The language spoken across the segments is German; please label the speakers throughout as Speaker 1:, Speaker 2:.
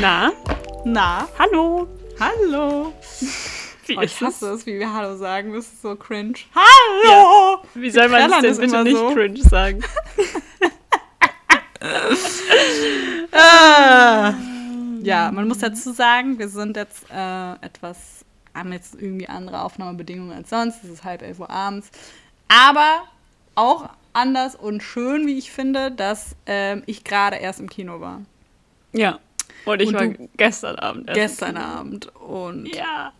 Speaker 1: Na?
Speaker 2: Na?
Speaker 1: Hallo?
Speaker 2: Hallo?
Speaker 1: Wie
Speaker 2: Oh, ich
Speaker 1: ist
Speaker 2: hasse
Speaker 1: es?
Speaker 2: es, wie wir Hallo sagen. Das ist so cringe. Hallo!
Speaker 1: Wie soll man das denn bitte
Speaker 2: immer
Speaker 1: nicht
Speaker 2: so.
Speaker 1: cringe sagen?
Speaker 2: Ja, man muss dazu sagen, wir sind jetzt äh, etwas, haben jetzt irgendwie andere Aufnahmebedingungen als sonst. Es ist halb elf Uhr abends. Aber auch anders und schön, wie ich finde, dass ähm, ich gerade erst im Kino war.
Speaker 1: Ja. Und ich
Speaker 2: Und
Speaker 1: war gestern Abend. erst.
Speaker 2: Gestern Abend. Und
Speaker 1: Ja.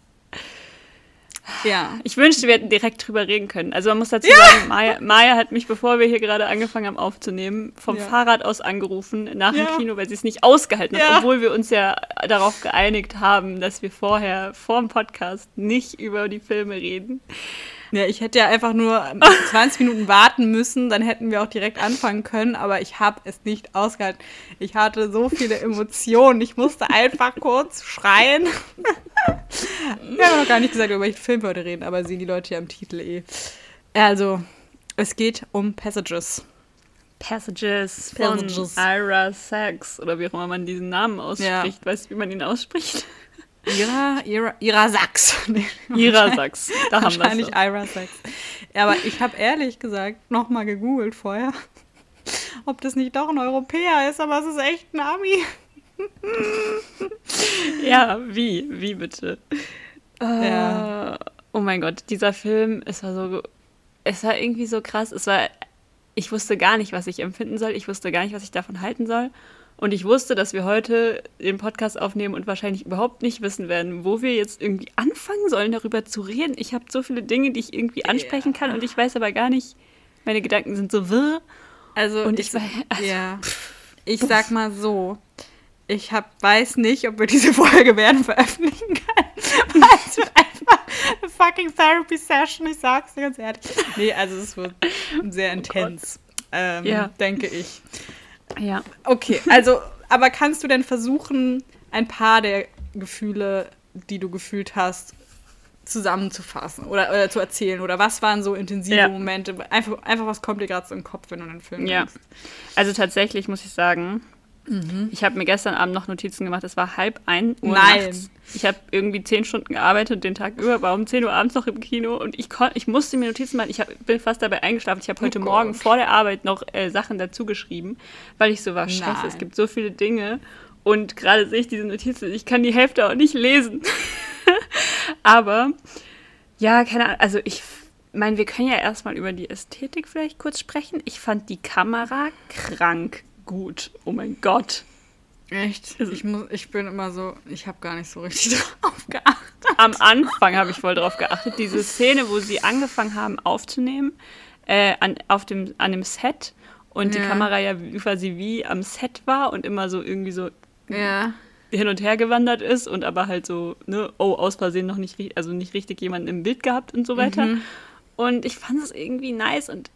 Speaker 2: Ja.
Speaker 1: Ich wünschte, wir hätten direkt drüber reden können. Also man muss dazu sagen, Maya, Maya hat mich, bevor wir hier gerade angefangen haben aufzunehmen, vom
Speaker 2: Ja.
Speaker 1: Fahrrad aus angerufen nach
Speaker 2: Ja.
Speaker 1: dem Kino, weil sie es nicht ausgehalten hat,
Speaker 2: Ja.
Speaker 1: obwohl wir uns ja darauf geeinigt haben, dass wir vorher, vor dem Podcast, nicht über die Filme reden.
Speaker 2: Ja, ich hätte ja einfach nur 20 Minuten warten müssen, dann hätten wir auch direkt anfangen können, aber ich habe es nicht ausgehalten. Ich hatte so viele Emotionen, ich musste einfach kurz schreien. wir haben noch gar nicht gesagt, über welchen Film wir heute reden, aber sehen die Leute ja im Titel eh. Also, es geht um Passages.
Speaker 1: Passages,
Speaker 2: Passages.
Speaker 1: von Ira Sachs oder wie auch immer man diesen Namen ausspricht. Weißt du, wie man ihn ausspricht?
Speaker 2: Ira, Ira, Ira Sachs. Nee,
Speaker 1: Ira Sachs. Da haben wir
Speaker 2: Wahrscheinlich. Ira Sachs. Ja, aber ich habe ehrlich gesagt nochmal gegoogelt vorher, ob das nicht doch ein Europäer ist, aber es ist echt ein Ami.
Speaker 1: Ja, wie? Wie bitte?
Speaker 2: Ja.
Speaker 1: Äh, Oh mein Gott, dieser Film, es war so, es war irgendwie so krass. Es war, ich wusste gar nicht, was ich empfinden soll. Ich wusste gar nicht, was ich davon halten soll. Und ich wusste, dass wir heute den Podcast aufnehmen und wahrscheinlich überhaupt nicht wissen werden, wo wir jetzt irgendwie anfangen sollen, darüber zu reden. Ich habe so viele Dinge, die ich irgendwie ansprechen kann und ich weiß aber gar nicht, meine Gedanken sind so wirr.
Speaker 2: Also
Speaker 1: Und ich war- also,
Speaker 2: ja, ich sag mal so, ich hab, weiß nicht, ob wir diese Folge werden veröffentlichen können, weil es wird einfach eine fucking Therapy Session, ich sag's dir ganz ehrlich. Nee, also es wird sehr intens, ähm,
Speaker 1: Ja.
Speaker 2: denke ich.
Speaker 1: Ja.
Speaker 2: Okay, also, aber kannst du denn versuchen, ein paar der Gefühle, die du gefühlt hast, zusammenzufassen oder, oder zu erzählen? Oder was waren so intensive
Speaker 1: Ja.
Speaker 2: Momente? Einfach, einfach, was kommt dir gerade so im Kopf, wenn du den Film
Speaker 1: Ja.
Speaker 2: denkst?
Speaker 1: Also tatsächlich muss ich sagen, ich habe mir gestern Abend noch Notizen gemacht. Es war halb ein Uhr
Speaker 2: Nein.
Speaker 1: nachts. Ich habe irgendwie zehn Stunden gearbeitet den Tag über, war um 10 Uhr abends noch im Kino und ich, kon ich musste mir Notizen machen. Ich hab, bin fast dabei eingeschlafen. Ich habe heute
Speaker 2: Oh
Speaker 1: Morgen vor der Arbeit noch äh, Sachen dazu geschrieben, weil ich so war, scheiße, es
Speaker 2: Nein.
Speaker 1: gibt so viele Dinge und gerade sehe ich diese Notizen, ich kann die Hälfte auch nicht lesen. Aber ja, keine Ahnung, also ich meine, wir können ja erstmal über die Ästhetik vielleicht kurz sprechen. Ich fand die Kamera krank gut. Oh mein Gott.
Speaker 2: Echt? Ich, muss, ich bin immer so, ich habe gar nicht so richtig drauf geachtet.
Speaker 1: Am Anfang habe ich voll drauf geachtet. Diese Szene, wo sie angefangen haben aufzunehmen, äh, an, auf dem, an dem Set und die
Speaker 2: Ja.
Speaker 1: Kamera ja quasi wie am Set war und immer so irgendwie so
Speaker 2: Ja.
Speaker 1: hin und her gewandert ist und aber halt so, ne, oh, aus Versehen noch nicht, also nicht richtig jemanden im Bild gehabt und so weiter.
Speaker 2: Mhm.
Speaker 1: Und ich fand es irgendwie nice und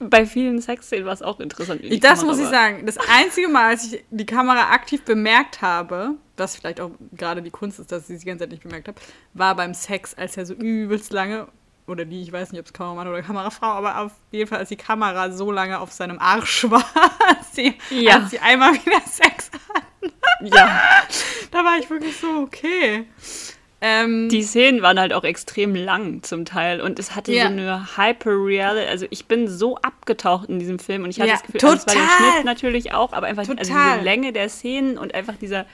Speaker 1: bei vielen Sexszenen war es auch interessant.
Speaker 2: Das
Speaker 1: Kamera
Speaker 2: muss ich
Speaker 1: war.
Speaker 2: sagen. Das einzige Mal, als ich die Kamera aktiv bemerkt habe, was vielleicht auch gerade die Kunst ist, dass ich sie die ganze Zeit nicht bemerkt habe, war beim Sex, als er so übelst lange, oder die, ich weiß nicht, ob es Kameramann oder Kamerafrau, aber auf jeden Fall, als die Kamera so lange auf seinem Arsch war, als sie,
Speaker 1: Ja.
Speaker 2: als sie einmal wieder Sex hatten.
Speaker 1: Ja,
Speaker 2: Da war ich wirklich so, okay. Ähm,
Speaker 1: die Szenen waren halt auch extrem lang zum Teil und es hatte
Speaker 2: Ja.
Speaker 1: so eine Hyper-Reality. Also ich bin so abgetaucht in diesem Film und ich hatte
Speaker 2: Ja,
Speaker 1: das Gefühl, also es war der
Speaker 2: total.
Speaker 1: Schnitt natürlich auch, aber einfach also
Speaker 2: Total.
Speaker 1: diese Länge der Szenen und einfach dieser,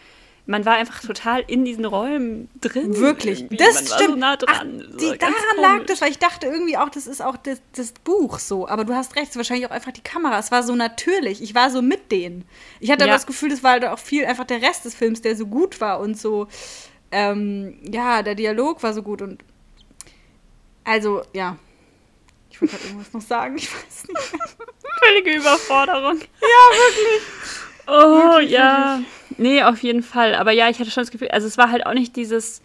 Speaker 1: man war einfach total in diesen Räumen drin.
Speaker 2: Wirklich,
Speaker 1: irgendwie.
Speaker 2: das
Speaker 1: man
Speaker 2: stimmt.
Speaker 1: So nah dran.
Speaker 2: Ach,
Speaker 1: So
Speaker 2: die,
Speaker 1: ganz
Speaker 2: daran
Speaker 1: komisch.
Speaker 2: lag das, weil ich dachte irgendwie auch, das ist auch das, das Buch so. Aber du hast recht, es ist wahrscheinlich auch einfach die Kamera. Es war so natürlich. Ich war so mit denen. Ich hatte aber
Speaker 1: Ja.
Speaker 2: das Gefühl, das war halt auch viel einfach der Rest des Films, der so gut war und so. Ähm, ja, der Dialog war so gut und. Also, ja. Ich wollte gerade irgendwas noch sagen, ich weiß nicht.
Speaker 1: Völlige Überforderung.
Speaker 2: Ja, wirklich.
Speaker 1: Oh,
Speaker 2: Wirklich,
Speaker 1: ja. Nee, auf jeden Fall. Aber ja, ich hatte schon das Gefühl, also es war halt auch nicht dieses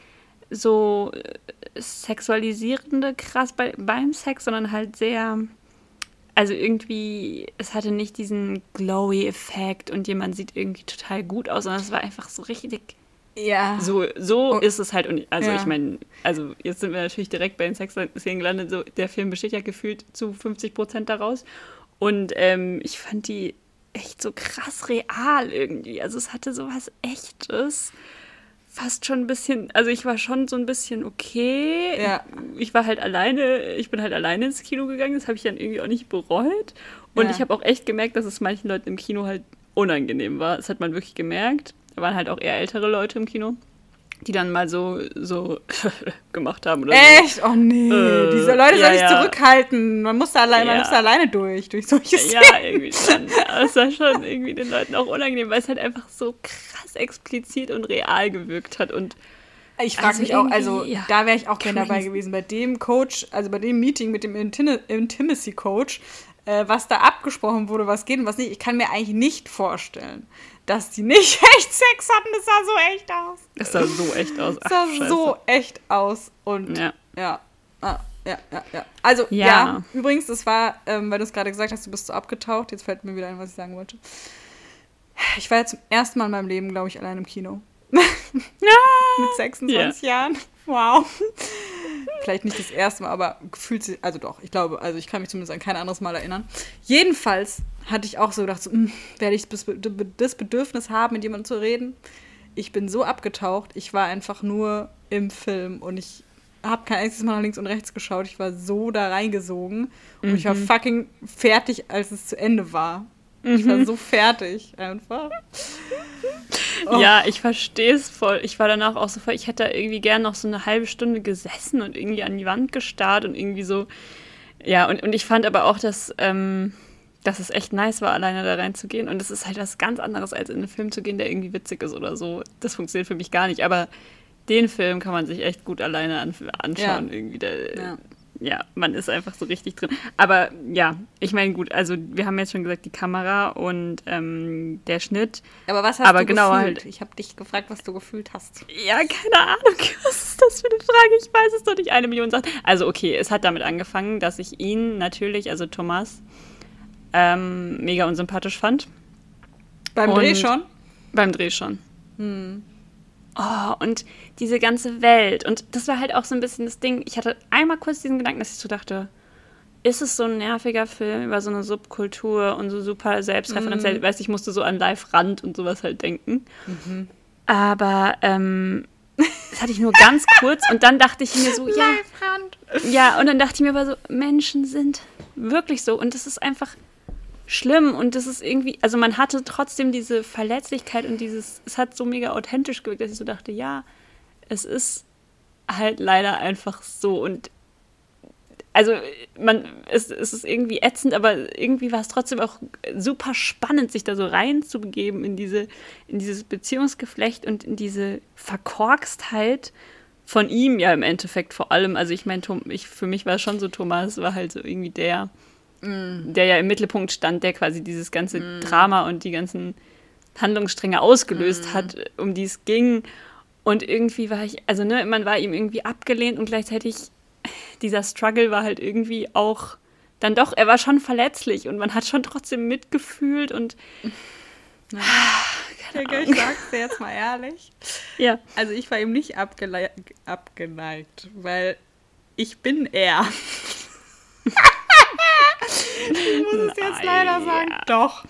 Speaker 1: so äh, sexualisierende krass bei, beim Sex, sondern halt sehr. also irgendwie, es hatte nicht diesen glowy-Effekt und jemand sieht irgendwie total gut aus, sondern es war einfach so richtig.
Speaker 2: Ja.
Speaker 1: So, so
Speaker 2: Oh.
Speaker 1: ist es halt. Und also
Speaker 2: Ja.
Speaker 1: ich meine, also jetzt sind wir natürlich direkt bei den Sexszenen gelandet. So, der Film besteht ja gefühlt zu 50 Prozent daraus. Und ähm, ich fand die echt so krass real irgendwie. Also es hatte so was Echtes. Fast schon ein bisschen, also ich war schon so ein bisschen okay.
Speaker 2: Ja.
Speaker 1: Ich war halt alleine, ich bin halt alleine ins Kino gegangen, das habe ich dann irgendwie auch nicht bereut. Und
Speaker 2: Ja.
Speaker 1: ich habe auch echt gemerkt, dass es manchen Leuten im Kino halt unangenehm war. Das hat man wirklich gemerkt. Da waren halt auch eher ältere Leute im Kino, die dann mal so, so gemacht haben oder so.
Speaker 2: Echt? Oh nee.
Speaker 1: Äh,
Speaker 2: Diese Leute
Speaker 1: ja,
Speaker 2: sollen sich
Speaker 1: ja.
Speaker 2: zurückhalten. Man muss da, allein, man
Speaker 1: Ja.
Speaker 2: muss da alleine durch, durch solche
Speaker 1: Ja,
Speaker 2: Szenen.
Speaker 1: irgendwie schon. Aber es war schon irgendwie den Leuten auch unangenehm, weil es halt einfach so krass explizit und real gewirkt hat. Und
Speaker 2: Ich frage
Speaker 1: Also
Speaker 2: mich auch, also
Speaker 1: ja,
Speaker 2: da wäre ich auch gerne dabei gewesen, bei dem Coach, also bei dem Meeting mit dem Intin- Intimacy-Coach, äh, was da abgesprochen wurde, was geht und was nicht. Ich kann mir eigentlich nicht vorstellen, dass die nicht echt Sex hatten. Das sah so echt aus.
Speaker 1: es sah so echt aus.
Speaker 2: Das sah
Speaker 1: Ach,
Speaker 2: so echt aus. Und
Speaker 1: Ja.
Speaker 2: ja. Ah, ja, ja, ja. Also, ja,
Speaker 1: Ja.
Speaker 2: übrigens, das war, ähm, weil du es gerade gesagt hast, du bist so abgetaucht. Jetzt fällt mir wieder ein, was ich sagen wollte. Ich war ja zum ersten Mal in meinem Leben, glaube ich, allein im Kino. Mit 26 Jahren. Wow. Vielleicht nicht das erste Mal, aber gefühlt sich, also doch, ich glaube, also ich kann mich zumindest an kein anderes Mal erinnern. Jedenfalls hatte ich auch so gedacht, so, hm, werde ich das Be- das Bedürfnis haben, mit jemandem zu reden? Ich bin so abgetaucht, ich war einfach nur im Film und ich habe kein einziges Mal nach links und rechts geschaut. Ich war so da reingesogen und ich war fucking fertig, als es zu Ende war. Ich war so fertig einfach. Oh.
Speaker 1: Ja, ich verstehe es voll. Ich war danach auch so voll, ich hätte da irgendwie gern noch so eine halbe Stunde gesessen und irgendwie an die Wand gestarrt und irgendwie so. Ja, und, und ich fand aber auch, dass, ähm, dass es echt nice war, alleine da reinzugehen. Und es ist halt was ganz anderes, als in einen Film zu gehen, der irgendwie witzig ist oder so. Das funktioniert für mich gar nicht. Aber den Film kann man sich echt gut alleine an, anschauen.
Speaker 2: Ja.
Speaker 1: Irgendwie. Der,
Speaker 2: Ja.
Speaker 1: Ja, man ist einfach so richtig drin. Aber ja, ich meine, gut, also wir haben jetzt schon gesagt, die Kamera und ähm, der Schnitt.
Speaker 2: Aber was hast
Speaker 1: Aber
Speaker 2: du
Speaker 1: genau
Speaker 2: gefühlt?
Speaker 1: halt.
Speaker 2: Ich habe dich gefragt, was du gefühlt hast.
Speaker 1: Ja, keine Ahnung. Was ist das für eine Frage? Ich weiß es doch nicht. Eine Million Sachen. Also, okay, es hat damit angefangen, dass ich ihn natürlich, also Thomas, ähm, mega unsympathisch fand.
Speaker 2: Beim
Speaker 1: Und-
Speaker 2: Dreh schon?
Speaker 1: Beim Dreh schon. Oh, und diese ganze Welt. Und das war halt auch so ein bisschen das Ding. Ich hatte einmal kurz diesen Gedanken, dass ich so dachte, ist es so ein nerviger Film über so eine Subkultur und so super selbstreferenziell? Weißt du, ich musste so an Live Rand und sowas halt denken. Aber ähm, das hatte ich nur ganz kurz und dann dachte ich mir so, ja, ja, und dann dachte ich mir aber so, Menschen sind wirklich so und das ist einfach schlimm und das ist irgendwie, also man hatte trotzdem diese Verletzlichkeit und dieses, es hat so mega authentisch gewirkt, dass ich so dachte, ja, es ist halt leider einfach so und also man, es, es ist irgendwie ätzend, aber irgendwie war es trotzdem auch super spannend, sich da so reinzubegeben in diese, in dieses Beziehungsgeflecht und in diese Verkorkstheit von ihm ja im Endeffekt vor allem. Also ich meine, ich, für mich war es schon so, Thomas war halt so irgendwie der, der ja im Mittelpunkt stand, der quasi dieses ganze Drama und die ganzen Handlungsstränge ausgelöst hat, um die es ging. Und irgendwie war ich, also ne, man war ihm irgendwie abgelehnt und gleichzeitig dieser Struggle war halt irgendwie auch dann doch, er war schon verletzlich und man hat schon trotzdem mitgefühlt und
Speaker 2: Digga, ich sag's dir jetzt mal ehrlich.
Speaker 1: ja.
Speaker 2: Also ich war ihm nicht abgeneigt, weil ich bin er. Ich muss es jetzt leider sagen. Doch.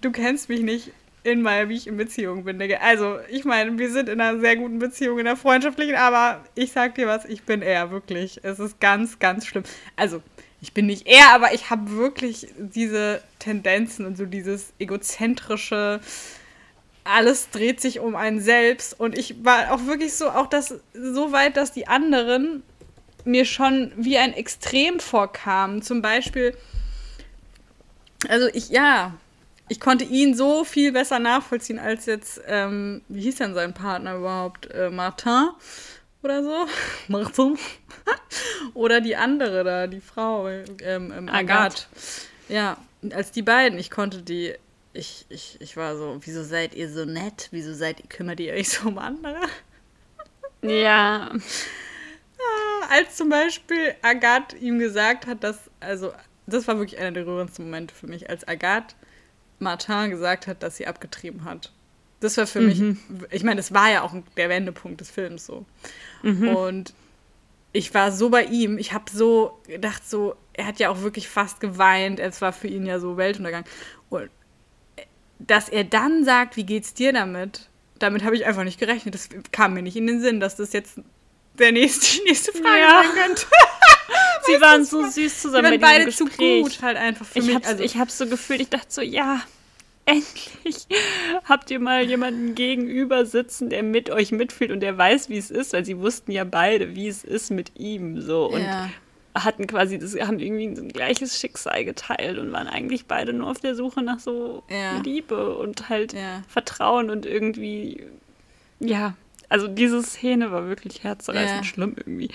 Speaker 2: Du kennst mich nicht in meiner, wie ich in Beziehung bin. Also, ich meine, wir sind in einer sehr guten Beziehung, in einer freundschaftlichen, aber ich sag dir was, ich bin er, wirklich. Es ist ganz, ganz schlimm. Also, ich bin nicht er, aber ich habe wirklich diese Tendenzen und so dieses egozentrische, alles dreht sich um einen selbst und ich war auch wirklich so, auch das so weit, dass die anderen mir schon wie ein Extrem vorkamen. Zum Beispiel, also ich, ja, ich konnte ihn so viel besser nachvollziehen als jetzt, ähm, wie hieß denn sein Partner überhaupt? Äh, Martin oder so? Martin? oder die andere da, die Frau, ähm, ähm,
Speaker 1: Agathe.
Speaker 2: Agathe. Ja, als die beiden, ich konnte die, ich, ich, ich war so, wieso seid ihr so nett? Wieso seid ihr, kümmert ihr euch so um andere?
Speaker 1: Ja,
Speaker 2: Als zum Beispiel Agathe ihm gesagt hat, dass, also das war wirklich einer der rührendsten Momente für mich, als Agathe Martin gesagt hat, dass sie abgetrieben hat. Das war für mhm. mich, ich meine, das war ja auch der Wendepunkt des Films so. Mhm. Und ich war so bei ihm, ich habe so gedacht, so, er hat ja auch wirklich fast geweint, es war für ihn ja so Weltuntergang. Und dass er dann sagt, wie geht's dir damit? Damit habe ich einfach nicht gerechnet. Das kam mir nicht in den Sinn, dass das jetzt der nächste, die nächste Frage ja. sein könnte.
Speaker 1: Sie waren so süß zusammen
Speaker 2: die waren beide Gespräch. zu gut halt einfach für
Speaker 1: ich
Speaker 2: mich.
Speaker 1: Hab's, also, ich habe so gefühlt, ich dachte so, ja, endlich habt ihr mal jemanden gegenüber sitzen, der mit euch mitfühlt und der weiß, wie es ist, weil sie wussten ja beide, wie es ist mit ihm so und ja. hatten quasi das haben irgendwie ein gleiches Schicksal geteilt und waren eigentlich beide nur auf der Suche nach so ja. Liebe und halt ja. Vertrauen und irgendwie ja, also diese Szene war wirklich herzreißend schlimm irgendwie.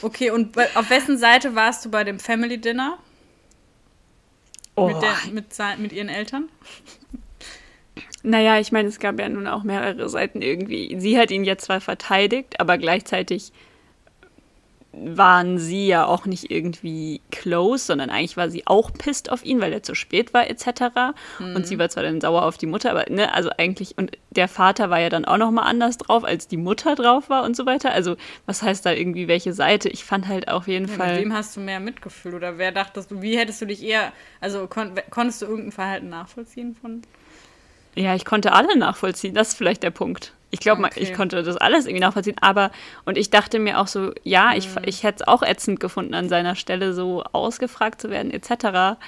Speaker 2: Okay, und auf wessen Seite warst du bei dem Family Dinner? Oh. Mit, der, mit, mit ihren Eltern?
Speaker 1: Naja, ich meine, es gab ja nun auch mehrere Seiten irgendwie. Sie hat ihn jetzt zwar verteidigt, aber gleichzeitig waren sie ja auch nicht irgendwie close, sondern eigentlich war sie auch pisst auf ihn, weil er zu spät war etc. Mhm. Und sie war zwar dann sauer auf die Mutter, aber ne, also eigentlich und der Vater war ja dann auch noch mal anders drauf, als die Mutter drauf war und so weiter. Also was heißt da irgendwie welche Seite? Ich fand halt auf jeden
Speaker 2: ja,
Speaker 1: Fall.
Speaker 2: Mit wem hast du mehr Mitgefühl oder wer dachtest du? Wie hättest du dich eher? Also kon konntest du irgendein Verhalten nachvollziehen von?
Speaker 1: Ja, ich konnte alle nachvollziehen. Das ist vielleicht der Punkt. Ich glaube, okay. ich konnte das alles irgendwie nachvollziehen. Aber, und ich dachte mir auch so, ja, ich, mhm. ich hätte es auch ätzend gefunden, an seiner Stelle so ausgefragt zu werden, etc.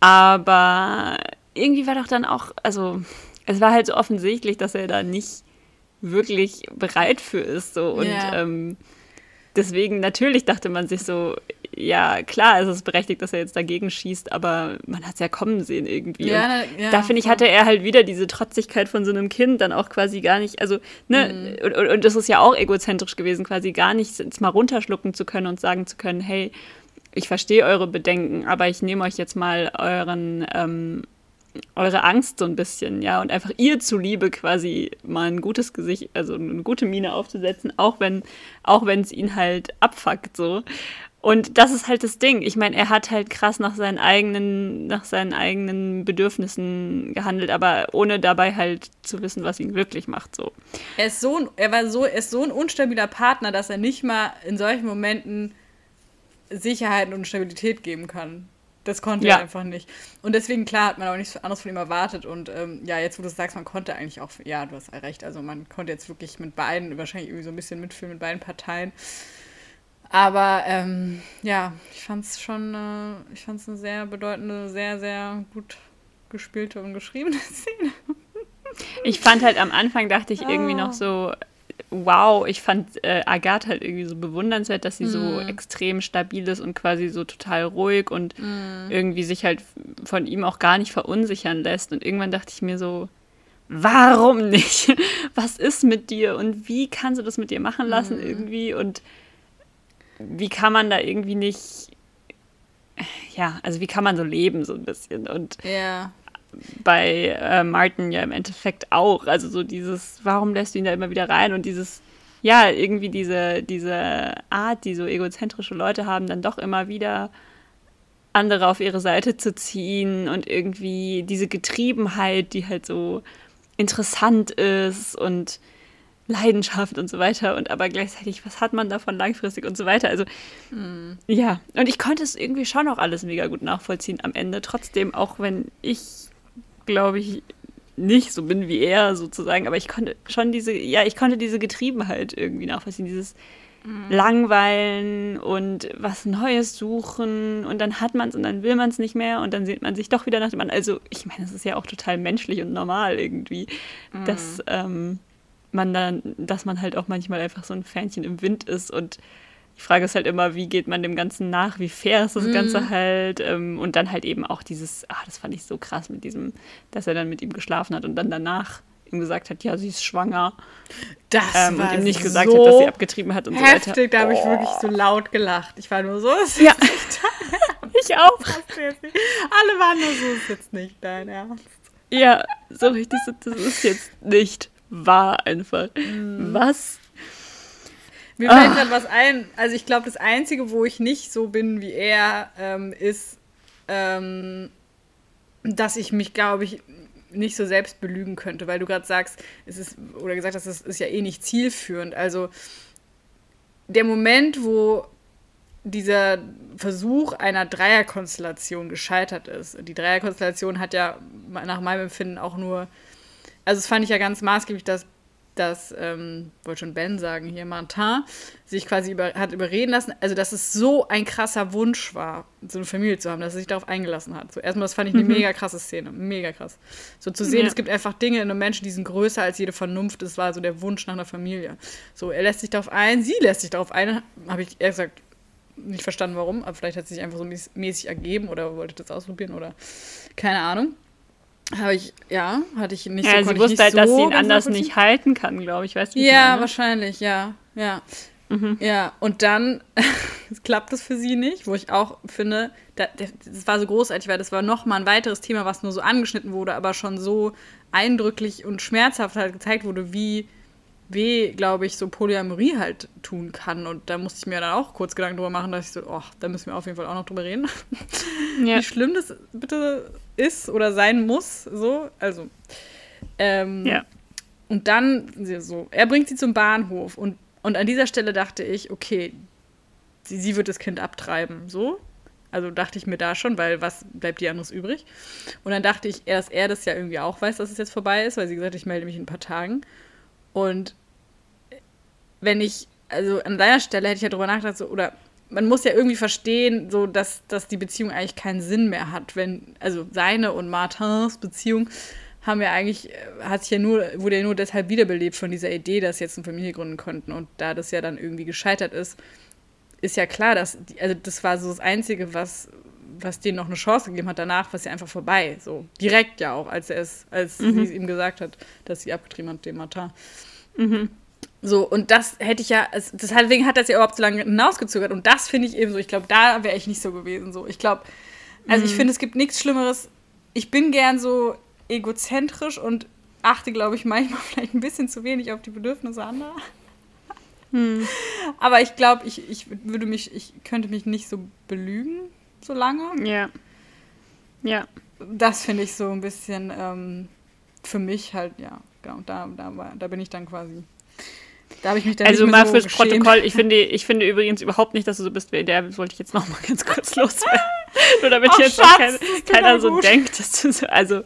Speaker 1: Aber irgendwie war doch dann auch, also, es war halt so offensichtlich, dass er da nicht wirklich bereit für ist. So. Und ja. ähm, deswegen, natürlich dachte man sich so, ja, klar, es ist berechtigt, dass er jetzt dagegen schießt, aber man hat es ja kommen sehen irgendwie. Ja, ja, da finde ich, hatte er halt wieder diese Trotzigkeit von so einem Kind dann auch quasi gar nicht, also, ne, mhm. und, und, das ist ja auch egozentrisch gewesen, quasi gar nicht jetzt mal runterschlucken zu können und sagen zu können, hey, ich verstehe eure Bedenken, aber ich nehme euch jetzt mal euren, ähm, eure Angst so ein bisschen, ja, und einfach ihr zuliebe quasi mal ein gutes Gesicht, also eine gute Miene aufzusetzen, auch wenn, auch wenn es ihn halt abfuckt, so. Und das ist halt das Ding. Ich meine, er hat halt krass nach seinen eigenen, nach seinen eigenen Bedürfnissen gehandelt, aber ohne dabei halt zu wissen, was ihn glücklich macht. So.
Speaker 2: Er ist so, er war so, er ist so ein unstabiler Partner, dass er nicht mal in solchen Momenten Sicherheit und Stabilität geben kann. Das konnte ja. er einfach nicht. Und deswegen, klar, hat man auch nichts anderes von ihm erwartet. Und ähm, ja, jetzt, wo du sagst, man konnte eigentlich auch, ja, du hast recht. Also man konnte jetzt wirklich mit beiden, wahrscheinlich irgendwie so ein bisschen mitfühlen mit beiden Parteien. Aber ähm, ja, ich fand es schon, äh, ich fand es eine sehr bedeutende, sehr, sehr gut gespielte und geschriebene Szene.
Speaker 1: Ich fand halt am Anfang, dachte ich irgendwie oh. noch so, wow, ich fand äh, Agathe halt irgendwie so bewundernswert, dass sie mm. so mhm. extrem stabil ist und quasi so total ruhig und mm. irgendwie sich halt von ihm auch gar nicht verunsichern lässt. Und irgendwann dachte ich mir so, warum nicht? Was ist mit dir und wie kannst du das mit dir machen lassen mm. irgendwie? Und wie kann man da irgendwie nicht, ja, also wie kann man so leben so ein bisschen? Und
Speaker 2: ja.
Speaker 1: bei äh, Martin ja im Endeffekt auch, also so dieses, warum lässt du ihn da immer wieder rein? Und dieses, ja, irgendwie diese, diese Art, die so egozentrische Leute haben, dann doch immer wieder andere auf ihre Seite zu ziehen und irgendwie diese Getriebenheit, die halt so interessant ist und Leidenschaft und so weiter und aber gleichzeitig, was hat man davon langfristig und so weiter. Also mhm. ja, und ich konnte es irgendwie schon auch alles mega gut nachvollziehen am Ende. Trotzdem, auch wenn ich, glaube ich, nicht so bin wie er sozusagen, aber ich konnte schon diese, ja, ich konnte diese Getriebenheit irgendwie nachvollziehen, dieses mhm. Langweilen und was Neues suchen und dann hat man es und dann will man es nicht mehr und dann sieht man sich doch wieder nach dem anderen. Also ich meine, es ist ja auch total menschlich und normal irgendwie, mhm. dass ähm, man dann, dass man halt auch manchmal einfach so ein Fähnchen im Wind ist und die Frage ist halt immer, wie geht man dem Ganzen nach, wie fair ist das mhm. Ganze halt ähm, und dann halt eben auch dieses, ach, das fand ich so krass mit diesem, dass er dann mit ihm geschlafen hat und dann danach ihm gesagt hat, ja, sie ist schwanger.
Speaker 2: Das ähm,
Speaker 1: war und ihm nicht gesagt so hat, dass sie abgetrieben hat und
Speaker 2: heftig,
Speaker 1: so weiter.
Speaker 2: Da habe ich oh. wirklich so laut gelacht. Ich war nur so,
Speaker 1: ist ja. nicht ich auch.
Speaker 2: Alle waren nur so, ist jetzt nicht dein Ernst.
Speaker 1: Ja, so richtig, das ist jetzt nicht war einfach. Mhm. Was?
Speaker 2: Mir fällt gerade was ein. Also ich glaube, das Einzige, wo ich nicht so bin wie er, ähm, ist, ähm, dass ich mich, glaube ich, nicht so selbst belügen könnte, weil du gerade sagst, es ist, oder gesagt hast, es ist ja eh nicht zielführend. Also der Moment, wo dieser Versuch einer Dreierkonstellation gescheitert ist. Die Dreierkonstellation hat ja nach meinem Empfinden auch nur, also es fand ich ja ganz maßgeblich, dass dass, ähm, wollte schon Ben sagen, hier Martin, sich quasi über, hat überreden lassen, also dass es so ein krasser Wunsch war, so eine Familie zu haben, dass er sich darauf eingelassen hat. So, erstmal, das fand ich eine mhm. mega krasse Szene, mega krass. So zu sehen, ja. es gibt einfach Dinge in einem Menschen, die sind größer als jede Vernunft, das war so der Wunsch nach einer Familie. So, er lässt sich darauf ein, sie lässt sich darauf ein, habe ich ehrlich gesagt nicht verstanden, warum, aber vielleicht hat es sich einfach so mäßig ergeben oder wollte das ausprobieren oder keine Ahnung. Habe ich, ja, hatte ich nicht
Speaker 1: ja, so. Sie wusste halt, so dass sie ihn anders nicht halten kann, glaube ich. Weißt
Speaker 2: du, ja, wahrscheinlich, ja, ja. Mhm. Ja, und dann klappt das für sie nicht, wo ich auch finde, da, das war so großartig, weil das war nochmal ein weiteres Thema, was nur so angeschnitten wurde, aber schon so eindrücklich und schmerzhaft halt gezeigt wurde, wie weh, glaube ich, so Polyamorie halt tun kann. Und da musste ich mir dann auch kurz Gedanken drüber machen, dass ich so, oh, da müssen wir auf jeden Fall auch noch drüber reden. Ja. Wie schlimm das bitte ist oder sein muss. So, also. Ähm, ja. Und dann so, er bringt sie zum Bahnhof und, und an dieser Stelle dachte ich, okay, sie, sie wird das Kind abtreiben, so. Also dachte ich mir da schon, weil was bleibt dir anderes übrig? Und dann dachte ich, dass er das ja irgendwie auch weiß, dass es jetzt vorbei ist, weil sie gesagt hat, ich melde mich in ein paar Tagen. Und wenn ich, also an deiner Stelle hätte ich ja drüber nachgedacht, so, oder man muss ja irgendwie verstehen, so dass, dass die Beziehung eigentlich keinen Sinn mehr hat, wenn, also seine und Martins Beziehung haben ja eigentlich, äh, hat sich ja nur, wurde ja nur deshalb wiederbelebt von dieser Idee, dass sie jetzt eine Familie gründen konnten. Und da das ja dann irgendwie gescheitert ist, ist ja klar, dass, die, also das war so das Einzige, was, was denen noch eine Chance gegeben hat. Danach war es ja einfach vorbei. So direkt ja auch, als er es, als mhm. sie es ihm gesagt hat, dass sie abgetrieben hat, den Martin. Mhm. So, und das hätte ich ja, deswegen hat das ja überhaupt so lange hinausgezögert. Und das finde ich eben so, ich glaube, da wäre ich nicht so gewesen. So, ich glaube, also mhm. ich finde, es gibt nichts Schlimmeres. Ich bin gern so egozentrisch und achte, glaube ich, manchmal vielleicht ein bisschen zu wenig auf die Bedürfnisse anderer. Hm. Aber ich glaube, ich, ich würde mich, ich könnte mich nicht so belügen so lange.
Speaker 1: Ja. Ja.
Speaker 2: Das finde ich so ein bisschen ähm, für mich halt, ja, genau, da, da, da bin ich dann quasi da habe ich mich dann
Speaker 1: Also mal so fürs geschämt. Protokoll, ich finde, ich finde übrigens überhaupt nicht, dass du so bist wie der, wollte ich jetzt noch mal ganz kurz loswerden. Nur damit Ach, jetzt Schatz, kein, keiner so gut. denkt, dass du so, also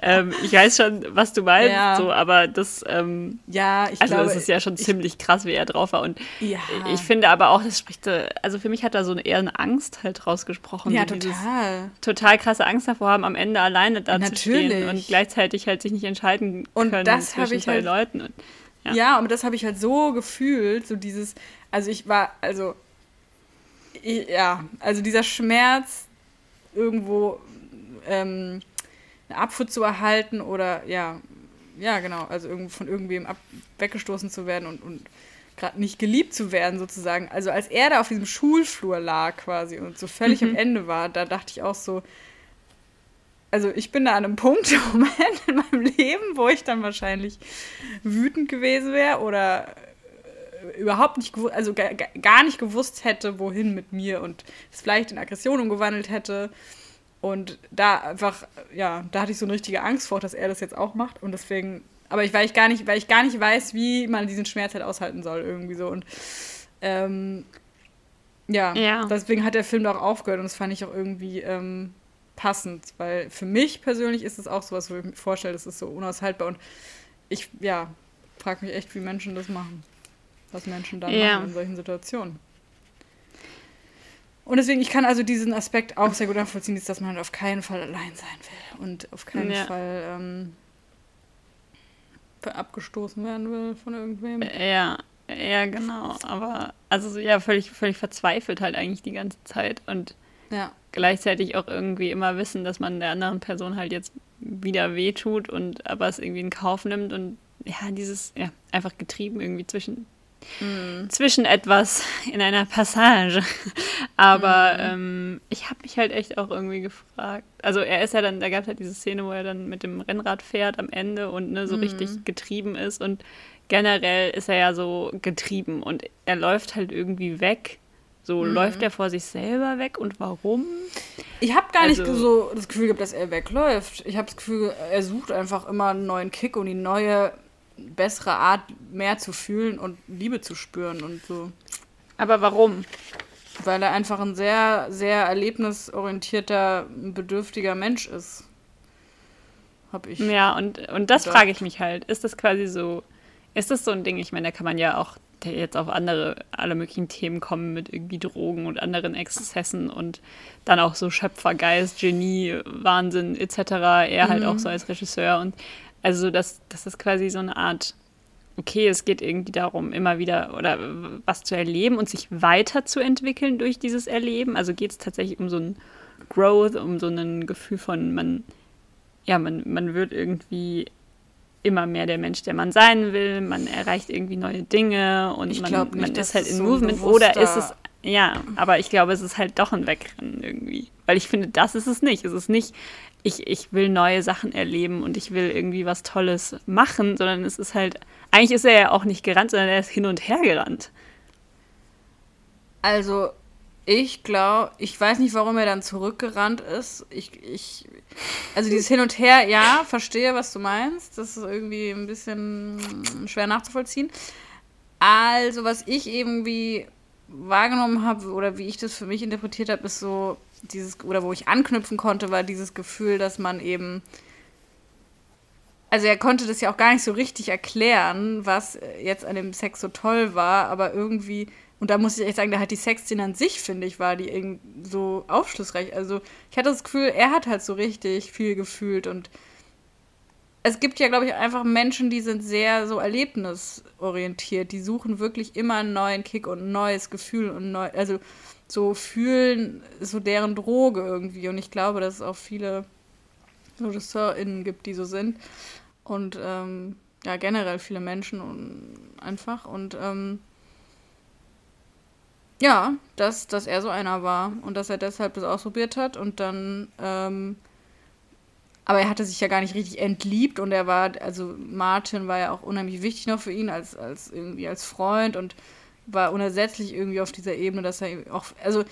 Speaker 1: ähm, ich weiß schon, was du meinst, ja. so, aber das, ähm,
Speaker 2: ja, ich
Speaker 1: also
Speaker 2: glaube,
Speaker 1: das ist ja schon ich, ziemlich krass, wie er drauf war. Und ja. ich finde aber auch, das spricht, also für mich hat da so eher eine Angst halt rausgesprochen.
Speaker 2: Ja, total.
Speaker 1: Total krasse Angst davor haben, am Ende alleine da Natürlich. zu stehen und gleichzeitig halt sich nicht entscheiden
Speaker 2: und
Speaker 1: können
Speaker 2: das zwischen zwei halt
Speaker 1: Leuten. Und,
Speaker 2: ja, ja und das habe ich halt so gefühlt, so dieses, also ich war, also, ich, ja, also dieser Schmerz, irgendwo ähm, eine Abfuhr zu erhalten oder, ja, ja, genau, also irgendwo von irgendwem ab, weggestoßen zu werden und, und gerade nicht geliebt zu werden, sozusagen. Also als er da auf diesem Schulflur lag quasi und so völlig mhm. am Ende war, da dachte ich auch so, also ich bin da an einem Punkt im Moment in meinem Leben, wo ich dann wahrscheinlich wütend gewesen wäre oder äh, überhaupt nicht, also gar nicht gewusst hätte, wohin mit mir und es vielleicht in Aggression umgewandelt hätte. Und da einfach, ja, da hatte ich so eine richtige Angst vor, dass er das jetzt auch macht. Und deswegen, aber ich, weil ich gar nicht, weil ich gar nicht weiß, wie man diesen Schmerz halt aushalten soll, irgendwie so. Und ähm, ja, ja, deswegen hat der Film da auch aufgehört und das fand ich auch irgendwie ähm, passend, weil für mich persönlich ist es auch sowas, wo ich mir vorstelle, das ist so unaushaltbar und ich, ja, frage mich echt, wie Menschen das machen. Was Menschen dann ja. machen in solchen Situationen. Und deswegen, ich kann also diesen Aspekt auch sehr gut nachvollziehen, dass man auf keinen Fall allein sein will und auf keinen ja. Fall ähm, abgestoßen werden will von irgendwem.
Speaker 1: Ja, ja, genau. Aber also ja, völlig, völlig verzweifelt halt eigentlich die ganze Zeit und
Speaker 2: ja
Speaker 1: gleichzeitig auch irgendwie immer wissen, dass man der anderen Person halt jetzt wieder wehtut und aber es irgendwie in Kauf nimmt und ja, dieses, ja, einfach getrieben irgendwie zwischen, mm. zwischen etwas in einer Passage. aber mm. ähm, ich habe mich halt echt auch irgendwie gefragt. Also er ist ja dann, da gab es halt diese Szene, wo er dann mit dem Rennrad fährt am Ende und ne, so mm. richtig getrieben ist und generell ist er ja so getrieben und er läuft halt irgendwie weg. So mhm. läuft er vor sich selber weg und warum?
Speaker 2: Ich habe gar also, nicht so das Gefühl gehabt, dass er wegläuft. Ich habe das Gefühl, er sucht einfach immer einen neuen Kick und die neue, bessere Art, mehr zu fühlen und Liebe zu spüren und so.
Speaker 1: Aber warum?
Speaker 2: Weil er einfach ein sehr, sehr erlebnisorientierter, bedürftiger Mensch ist.
Speaker 1: Hab ich. Ja, und, und das frage ich mich halt. Ist das quasi so, ist das so ein Ding? Ich meine, da kann man ja auch jetzt auf andere, alle möglichen Themen kommen mit irgendwie Drogen und anderen Exzessen und dann auch so Schöpfergeist, Genie, Wahnsinn etc. Er mhm. halt auch so als Regisseur und also das, das ist quasi so eine Art okay, es geht irgendwie darum, immer wieder oder was zu erleben und sich weiterzuentwickeln durch dieses Erleben. Also geht es tatsächlich um so ein Growth, um so ein Gefühl von, man, ja, man, man wird irgendwie immer mehr der Mensch, der man sein will, man erreicht irgendwie neue Dinge und man, nicht, man ist halt in so Movement oder ist es, ja, aber ich glaube, es ist halt doch ein Wegrennen irgendwie. Weil ich finde, das ist es nicht. Es ist nicht, ich, ich will neue Sachen erleben und ich will irgendwie was Tolles machen, sondern es ist halt, eigentlich ist er ja auch nicht gerannt, sondern er ist hin und her gerannt.
Speaker 2: Also, ich glaube, ich weiß nicht, warum er dann zurückgerannt ist. Ich, ich, also dieses Hin und Her, ja, verstehe, was du meinst. Das ist irgendwie ein bisschen schwer nachzuvollziehen. Also, was ich irgendwie wahrgenommen habe oder wie ich das für mich interpretiert habe, ist so dieses, oder wo ich anknüpfen konnte, war dieses Gefühl, dass man eben, also er konnte das ja auch gar nicht so richtig erklären, was jetzt an dem Sex so toll war, aber irgendwie, und da muss ich echt sagen, da hat die Sexszene an sich, finde ich, war die so aufschlussreich. Also ich hatte das Gefühl, er hat halt so richtig viel gefühlt und es gibt ja, glaube ich, einfach Menschen, die sind sehr so erlebnisorientiert. Die suchen wirklich immer einen neuen Kick und ein neues Gefühl und neu, also so fühlen, so deren Droge irgendwie. Und ich glaube, dass es auch viele RegisseurInnen gibt, die so sind. Und ähm, ja, generell viele Menschen und einfach. Und ähm, ja, dass, dass er so einer war und dass er deshalb das ausprobiert hat und dann ähm, aber er hatte sich ja gar nicht richtig entliebt und er war, also Martin war ja auch unheimlich wichtig noch für ihn als, als irgendwie als Freund und war unersetzlich irgendwie auf dieser Ebene, dass er auch, also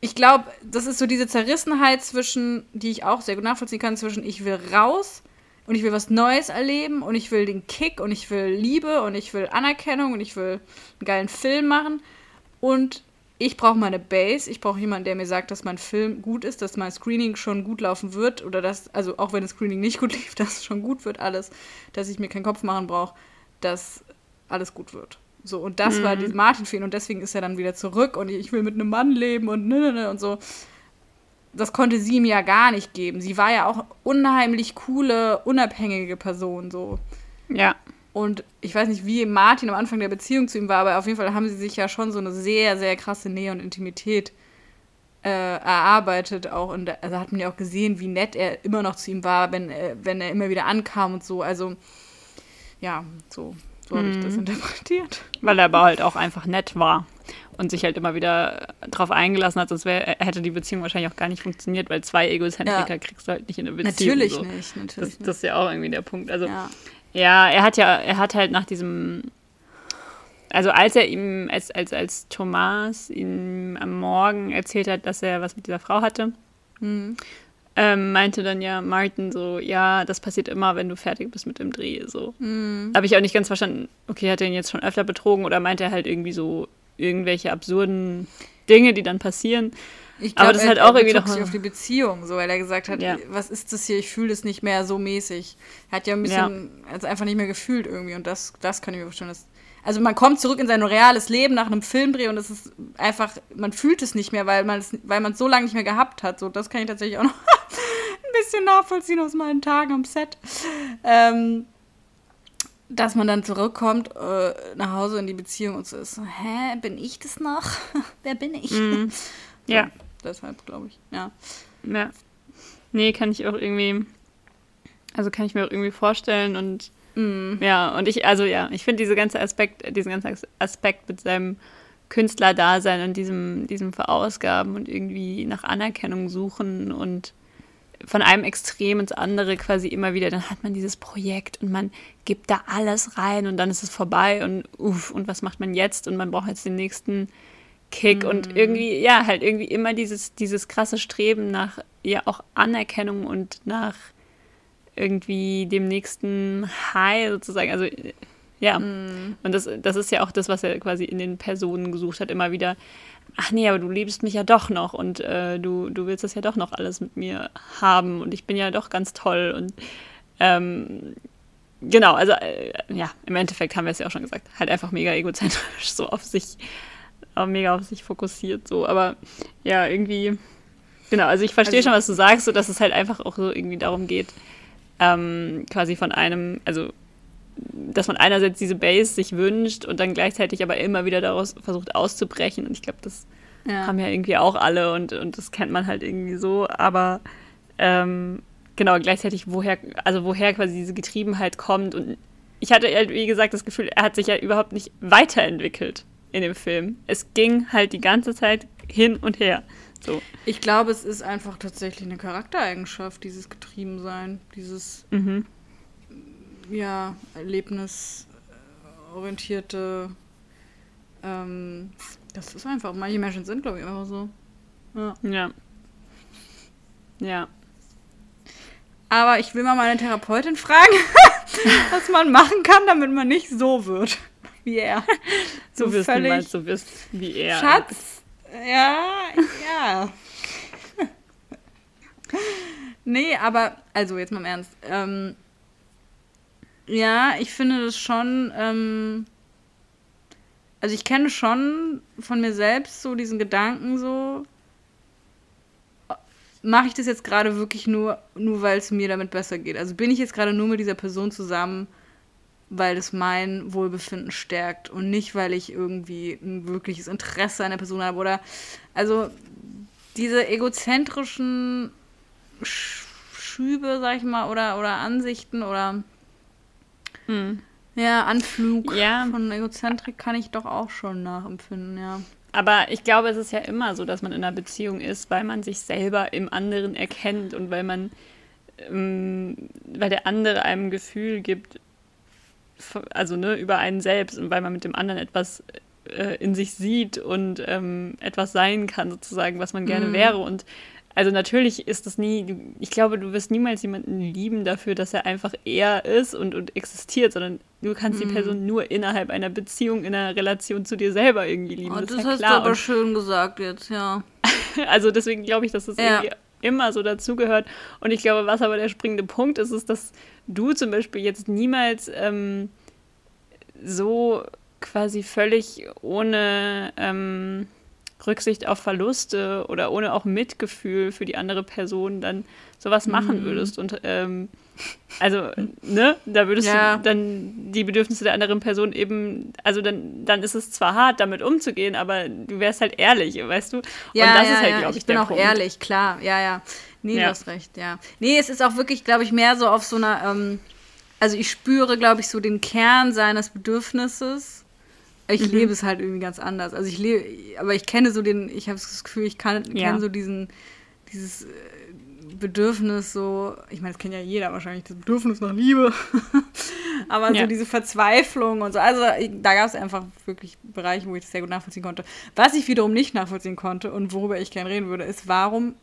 Speaker 2: ich glaube, das ist so diese Zerrissenheit zwischen, die ich auch sehr gut nachvollziehen kann, zwischen ich will raus und ich will was Neues erleben und ich will den Kick und ich will Liebe und ich will Anerkennung und ich will einen geilen Film machen und ich brauche meine Base, ich brauche jemanden, der mir sagt, dass mein Film gut ist, dass mein Screening schon gut laufen wird oder dass, also auch wenn das Screening nicht gut lief, dass es schon gut wird alles, dass ich mir keinen Kopf machen brauche, dass alles gut wird. So, und das mhm. war die Martin-Fehlen und deswegen ist er dann wieder zurück und ich will mit einem Mann leben und ne, ne, ne und so. Das konnte sie ihm ja gar nicht geben. Sie war ja auch unheimlich coole, unabhängige Person, so.
Speaker 1: Ja.
Speaker 2: Und ich weiß nicht, wie Martin am Anfang der Beziehung zu ihm war, aber auf jeden Fall haben sie sich ja schon so eine sehr, sehr krasse Nähe und Intimität äh, erarbeitet. Auch und also hat man ja auch gesehen, wie nett er immer noch zu ihm war, wenn, äh, wenn er immer wieder ankam und so. Also ja, so, so habe ich das mhm. interpretiert.
Speaker 1: Weil er aber halt auch einfach nett war und sich halt immer wieder drauf eingelassen hat, sonst wär, hätte die Beziehung wahrscheinlich auch gar nicht funktioniert, weil zwei Egozentriker ja. kriegst du halt nicht in eine Beziehung.
Speaker 2: Natürlich so. nicht, natürlich
Speaker 1: das,
Speaker 2: nicht.
Speaker 1: Das ist ja auch irgendwie der Punkt. Also ja. Ja, er hat ja, er hat halt nach diesem, also als er ihm, als, als, als Thomas ihm am Morgen erzählt hat, dass er was mit dieser Frau hatte, mhm. ähm, meinte dann ja Martin so, ja, das passiert immer, wenn du fertig bist mit dem Dreh, so. Mhm. Habe ich auch nicht ganz verstanden, okay, hat er ihn jetzt schon öfter betrogen oder meint er halt irgendwie so irgendwelche absurden Dinge, die dann passieren?
Speaker 2: Ich glaube, das er, halt auch er irgendwie noch sich auf die Beziehung, so weil er gesagt hat, ja. was ist das hier? Ich fühle das nicht mehr so mäßig. Er hat ja ein bisschen ja. also einfach nicht mehr gefühlt irgendwie und das, das kann ich mir vorstellen. Dass, also man kommt zurück in sein reales Leben nach einem Filmdreh und es ist einfach, man fühlt es nicht mehr, weil man es, weil man es so lange nicht mehr gehabt hat. So, das kann ich tatsächlich auch noch ein bisschen nachvollziehen aus meinen Tagen am Set. Ähm, dass man dann zurückkommt äh, nach Hause in die Beziehung und so ist, hä, bin ich das noch? Wer bin ich?
Speaker 1: Mm. Ja
Speaker 2: deshalb, glaube ich. Ja.
Speaker 1: Ja. Nee, kann ich auch irgendwie, also kann ich mir auch irgendwie vorstellen und mm. ja, und ich, also ja, ich finde diese ganze Aspekt, diesen ganzen Aspekt mit seinem Künstlerdasein und diesem, diesem Verausgaben und irgendwie nach Anerkennung suchen und von einem Extrem ins andere quasi immer wieder, dann hat man dieses Projekt und man gibt da alles rein und dann ist es vorbei und uff, und was macht man jetzt? Und man braucht jetzt den nächsten Kick mhm. und irgendwie, ja, halt irgendwie immer dieses, dieses krasse Streben nach ja auch Anerkennung und nach irgendwie dem nächsten High sozusagen. Also ja, mhm. und das, das ist ja auch das, was er quasi in den Personen gesucht hat, immer wieder ach nee, aber du liebst mich ja doch noch und äh, du, du willst das ja doch noch alles mit mir haben und ich bin ja doch ganz toll und ähm, genau, also äh, ja, im Endeffekt haben wir es ja auch schon gesagt, halt einfach mega egozentrisch, so auf sich, mega auf sich fokussiert, so, aber ja, irgendwie, genau, also ich verstehe also, schon, was du sagst, so dass es halt einfach auch so irgendwie darum geht, ähm, quasi von einem, also dass man einerseits diese Base sich wünscht und dann gleichzeitig aber immer wieder daraus versucht auszubrechen. Und ich glaube, das ja. haben ja irgendwie auch alle und, und das kennt man halt irgendwie so. Aber ähm, genau, gleichzeitig, woher, also woher quasi diese Getriebenheit kommt. Und ich hatte halt, wie gesagt, das Gefühl, er hat sich ja überhaupt nicht weiterentwickelt in dem Film. Es ging halt die ganze Zeit hin und her. So.
Speaker 2: Ich glaube, es ist einfach tatsächlich eine Charaktereigenschaft, dieses Getriebensein, dieses mhm ja, erlebnisorientierte. Ähm, das ist einfach. Manche Menschen sind, glaube ich, einfach so.
Speaker 1: Ja. ja. Ja.
Speaker 2: Aber ich will mal meine Therapeutin fragen, was man machen kann, damit man nicht so wird wie er.
Speaker 1: So, so wirst du so wirst wie er.
Speaker 2: Schatz, ja, ja. nee, aber, also jetzt mal im Ernst. Ähm, ja, ich finde das schon. Ähm, also ich kenne schon von mir selbst so diesen Gedanken so. Mache ich das jetzt gerade wirklich nur, nur weil es mir damit besser geht? Also bin ich jetzt gerade nur mit dieser Person zusammen, weil es mein Wohlbefinden stärkt und nicht, weil ich irgendwie ein wirkliches Interesse an der Person habe oder also diese egozentrischen Schübe, sag ich mal, oder, oder Ansichten oder hm. Ja, Anflug ja. von Egozentrik kann ich doch auch schon nachempfinden, ja.
Speaker 1: Aber ich glaube, es ist ja immer so, dass man in einer Beziehung ist, weil man sich selber im anderen erkennt und weil man, ähm, weil der andere einem ein Gefühl gibt, also ne, über einen selbst und weil man mit dem anderen etwas äh, in sich sieht und ähm, etwas sein kann, sozusagen, was man gerne mhm. wäre. Und also natürlich ist das nie, ich glaube, du wirst niemals jemanden lieben dafür, dass er einfach er ist und, und existiert, sondern du kannst mhm. die Person nur innerhalb einer Beziehung, in einer Relation zu dir selber irgendwie lieben.
Speaker 2: Oh, das, das ist ja hast klar. du aber und, schön gesagt jetzt, ja.
Speaker 1: also deswegen glaube ich, dass das ja. irgendwie immer so dazugehört. Und ich glaube, was aber der springende Punkt ist, ist, dass du zum Beispiel jetzt niemals ähm, so quasi völlig ohne ähm, Rücksicht auf Verluste oder ohne auch Mitgefühl für die andere Person dann sowas machen mhm. würdest. Und ähm, also, ne, da würdest ja. du dann die Bedürfnisse der anderen Person eben, also dann, dann ist es zwar hart, damit umzugehen, aber du wärst halt ehrlich, weißt du?
Speaker 2: Ja, Und das ja, ist halt, ja. glaube ich, ich bin auch Punkt. ehrlich, klar, ja, ja. Nee, ja. du hast recht, ja. Nee, es ist auch wirklich, glaube ich, mehr so auf so einer, ähm, also ich spüre, glaube ich, so den Kern seines Bedürfnisses ich mhm. lebe es halt irgendwie ganz anders. Also ich lebe, aber ich kenne so den, ich habe das Gefühl, ich kann, ja. kenne so diesen, dieses äh, Bedürfnis so, ich meine, das kennt ja jeder wahrscheinlich, das Bedürfnis nach Liebe. aber ja. so diese Verzweiflung und so. Also da gab es einfach wirklich Bereiche, wo ich das sehr gut nachvollziehen konnte. Was ich wiederum nicht nachvollziehen konnte und worüber ich gerne reden würde, ist, warum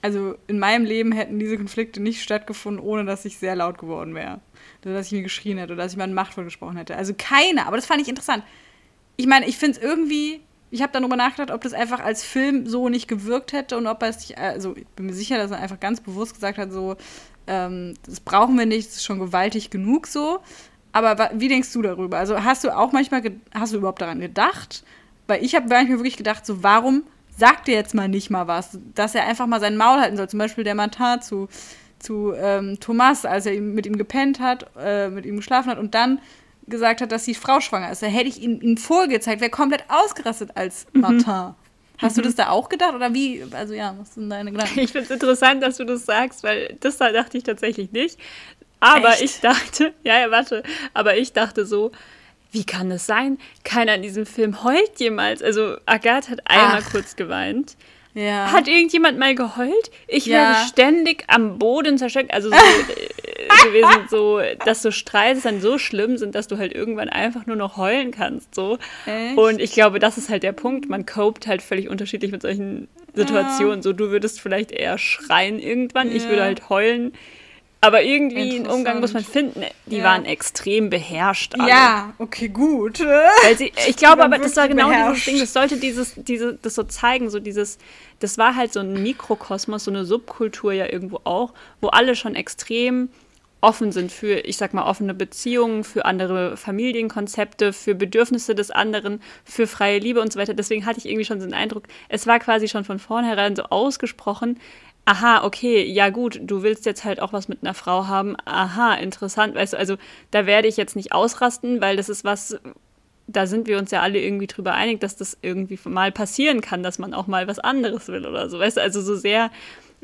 Speaker 2: also in meinem Leben hätten diese Konflikte nicht stattgefunden, ohne dass ich sehr laut geworden wäre. Oder dass ich mir geschrien hätte oder dass ich meinen Machtvoll gesprochen hätte. Also keine, aber das fand ich interessant. Ich meine, ich finde es irgendwie, ich habe darüber nachgedacht, ob das einfach als Film so nicht gewirkt hätte und ob er es nicht, also ich bin mir sicher, dass er einfach ganz bewusst gesagt hat, so, ähm, das brauchen wir nicht, das ist schon gewaltig genug so. Aber wie denkst du darüber? Also hast du auch manchmal, hast du überhaupt daran gedacht? Weil ich habe manchmal wirklich gedacht, so, warum sagt er jetzt mal nicht mal was, dass er einfach mal sein Maul halten soll. Zum Beispiel der Matar zu, zu ähm, Thomas, als er mit ihm gepennt hat, äh, mit ihm geschlafen hat und dann gesagt hat, dass die Frau schwanger ist. Da hätte ich ihm, ihm vorgezeigt, wäre komplett ausgerastet als mhm. Martin. Hast mhm. du das da auch gedacht oder wie? Also ja, was sind deine Gedanken?
Speaker 1: Ich finde es interessant, dass du das sagst, weil das da dachte ich tatsächlich nicht. Aber Echt? ich dachte, ja, ja, warte, aber ich dachte so, wie kann es sein? Keiner in diesem Film heult jemals. Also Agathe hat einmal Ach. kurz geweint.
Speaker 2: Ja.
Speaker 1: Hat irgendjemand mal geheult? Ich
Speaker 2: Ja.
Speaker 1: werde ständig am Boden zerstört. Also so äh, gewesen, so, dass so Streits dann so schlimm sind, dass du halt irgendwann einfach nur noch heulen kannst. So.
Speaker 2: Echt?
Speaker 1: Und ich glaube, das ist halt der Punkt. Man copt halt völlig unterschiedlich mit solchen Situationen. So, du würdest vielleicht eher schreien irgendwann, ich
Speaker 2: Ja.
Speaker 1: würde halt heulen. Aber irgendwie einen Umgang muss man finden. Die
Speaker 2: Ja.
Speaker 1: waren extrem beherrscht. Alle.
Speaker 2: Ja, okay, gut.
Speaker 1: Weil sie, ich glaube aber, das war genau
Speaker 2: beherrscht.
Speaker 1: dieses Ding, das sollte dieses, diese, das so zeigen, so dieses, das war halt so ein Mikrokosmos, so eine Subkultur ja irgendwo auch, wo alle schon extrem offen sind für, ich sag mal, offene Beziehungen, für andere Familienkonzepte, für Bedürfnisse des anderen, für freie Liebe und so weiter. Deswegen hatte ich irgendwie schon so den Eindruck, es war quasi schon von vornherein so ausgesprochen, aha, okay, ja gut, du willst jetzt halt auch was mit einer Frau haben, aha, interessant, weißt du, also da werde ich jetzt nicht ausrasten, weil das ist was, da sind wir uns ja alle irgendwie drüber einig, dass das irgendwie mal passieren kann, dass man auch mal was anderes will oder so, weißt du, also so sehr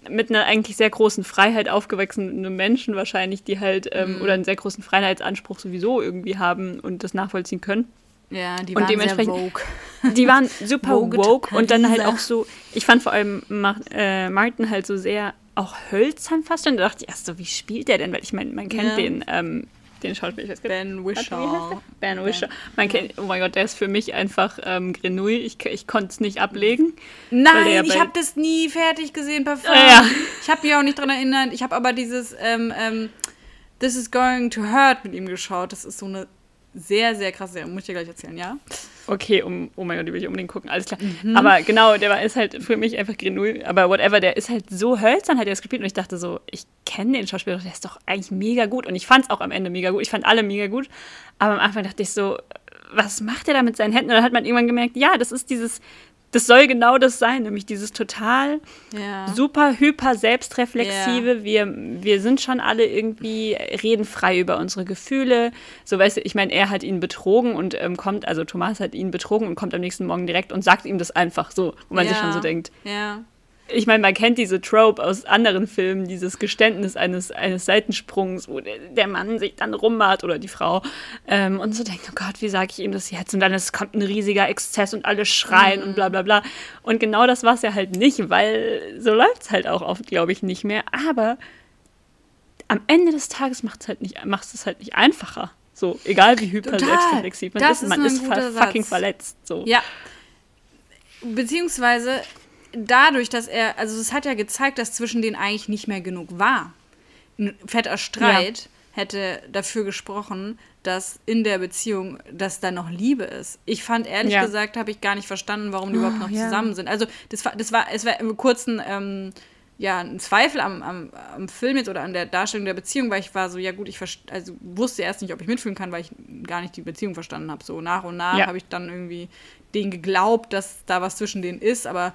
Speaker 1: mit einer eigentlich sehr großen Freiheit aufgewachsene Menschen wahrscheinlich, die halt, ähm, oder einen sehr großen Freiheitsanspruch sowieso irgendwie haben und das nachvollziehen können.
Speaker 2: Ja, die
Speaker 1: Und
Speaker 2: waren
Speaker 1: dementsprechend-
Speaker 2: sehr vogue.
Speaker 1: Die waren super
Speaker 2: Vogue
Speaker 1: woke und dann halt auch so, ich fand vor allem Mar äh, Martin halt so sehr auch hölzern fast und da dachte ich erst so, wie spielt der denn? Weil ich meine, man kennt
Speaker 2: Ja.
Speaker 1: den, ähm, den Schauspieler, ich weiß gar.
Speaker 2: Ben Wishaw.
Speaker 1: Ben Wishaw. Man kennt, oh mein Gott, der ist für mich einfach ähm, Grenouille. Ich, ich konnte es nicht ablegen. Ja
Speaker 2: Nein, ich habe das nie fertig gesehen, Parfum.
Speaker 1: Ja, ja.
Speaker 2: Ich habe mich auch nicht dran erinnert. Ich habe aber dieses ähm, ähm, This is Going to Hurt mit ihm geschaut. Das ist so eine sehr, sehr krasse Serie. Muss ich dir gleich erzählen, ja?
Speaker 1: Okay, um, oh mein Gott, die will ich unbedingt gucken, alles klar.
Speaker 2: Mhm.
Speaker 1: Aber genau, der war, ist halt für mich einfach Grenouille, aber whatever, der ist halt so hölzern, hat er das gespielt und ich dachte so, ich kenne den Schauspieler, der ist doch eigentlich mega gut und ich fand es auch am Ende mega gut, ich fand alle mega gut, aber am Anfang dachte ich so, was macht er da mit seinen Händen? Und dann hat man irgendwann gemerkt, ja, das ist dieses, das soll genau das sein, nämlich dieses total
Speaker 2: Ja.
Speaker 1: super, hyper selbstreflexive. Wir, wir sind schon alle irgendwie, reden frei über unsere Gefühle. So, weißt du, ich meine, er hat ihn betrogen und ähm, kommt, also Thomas hat ihn betrogen und kommt am nächsten Morgen direkt und sagt ihm das einfach so, wo man sich
Speaker 2: Ja.
Speaker 1: schon so denkt.
Speaker 2: Ja.
Speaker 1: Ich meine, man kennt diese Trope aus anderen Filmen, dieses Geständnis eines, eines Seitensprungs, wo der, der Mann sich dann rummacht oder die Frau ähm, und so denkt, oh Gott, wie sage ich ihm das jetzt? Und dann es kommt ein riesiger Exzess und alle schreien und bla bla bla. Und genau das war es ja halt nicht, weil so läuft es halt auch oft, glaube ich, nicht mehr. Aber am Ende des Tages macht es halt nicht, macht es halt nicht einfacher. So, egal wie hyper
Speaker 2: Total.
Speaker 1: selbstreflexiv man
Speaker 2: Das
Speaker 1: ist,
Speaker 2: ist
Speaker 1: man ist fucking
Speaker 2: Satz.
Speaker 1: verletzt. So.
Speaker 2: Ja. Beziehungsweise dadurch, dass er, also es hat ja gezeigt, dass zwischen denen eigentlich nicht mehr genug war. Ein fetter Streit hätte dafür gesprochen, dass in der Beziehung, dass da noch Liebe ist. Ich fand ehrlich
Speaker 1: Ja.
Speaker 2: gesagt, habe ich gar nicht verstanden, warum die überhaupt noch
Speaker 1: ja.
Speaker 2: zusammen sind. Also das war, das war, es war im kurzen, ähm, ja, ein Zweifel am, am, am Film jetzt oder an der Darstellung der Beziehung, weil ich war so, ja gut, ich also wusste erst nicht, ob ich mitfühlen kann, weil ich gar nicht die Beziehung verstanden habe. So nach und nach
Speaker 1: Ja.
Speaker 2: habe ich dann irgendwie denen geglaubt, dass da was zwischen denen ist, aber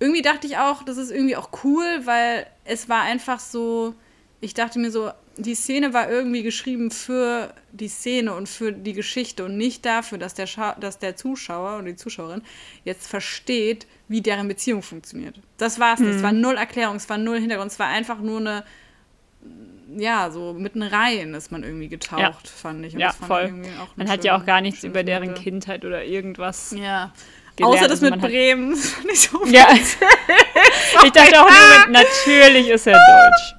Speaker 2: irgendwie dachte ich auch, das ist irgendwie auch cool, weil es war einfach so, ich dachte mir so, die Szene war irgendwie geschrieben für die Szene und für die Geschichte und nicht dafür, dass der, Scha dass der Zuschauer oder die Zuschauerin jetzt versteht, wie deren Beziehung funktioniert. Das war es nicht. Es war null Erklärung, es war null Hintergrund, es war einfach nur eine, ja, so mitten rein ist man irgendwie getaucht,
Speaker 1: Ja.
Speaker 2: fand ich. Und
Speaker 1: Ja,
Speaker 2: das fand ich
Speaker 1: voll.
Speaker 2: irgendwie auch
Speaker 1: Man hat ja auch gar nichts über deren. Kindheit oder irgendwas.
Speaker 2: Ja.
Speaker 1: Gelernt.
Speaker 2: Außer das
Speaker 1: Also
Speaker 2: mit Bremen. Das fand ich so
Speaker 1: Ja. ich dachte auch im Moment, natürlich ist er deutsch.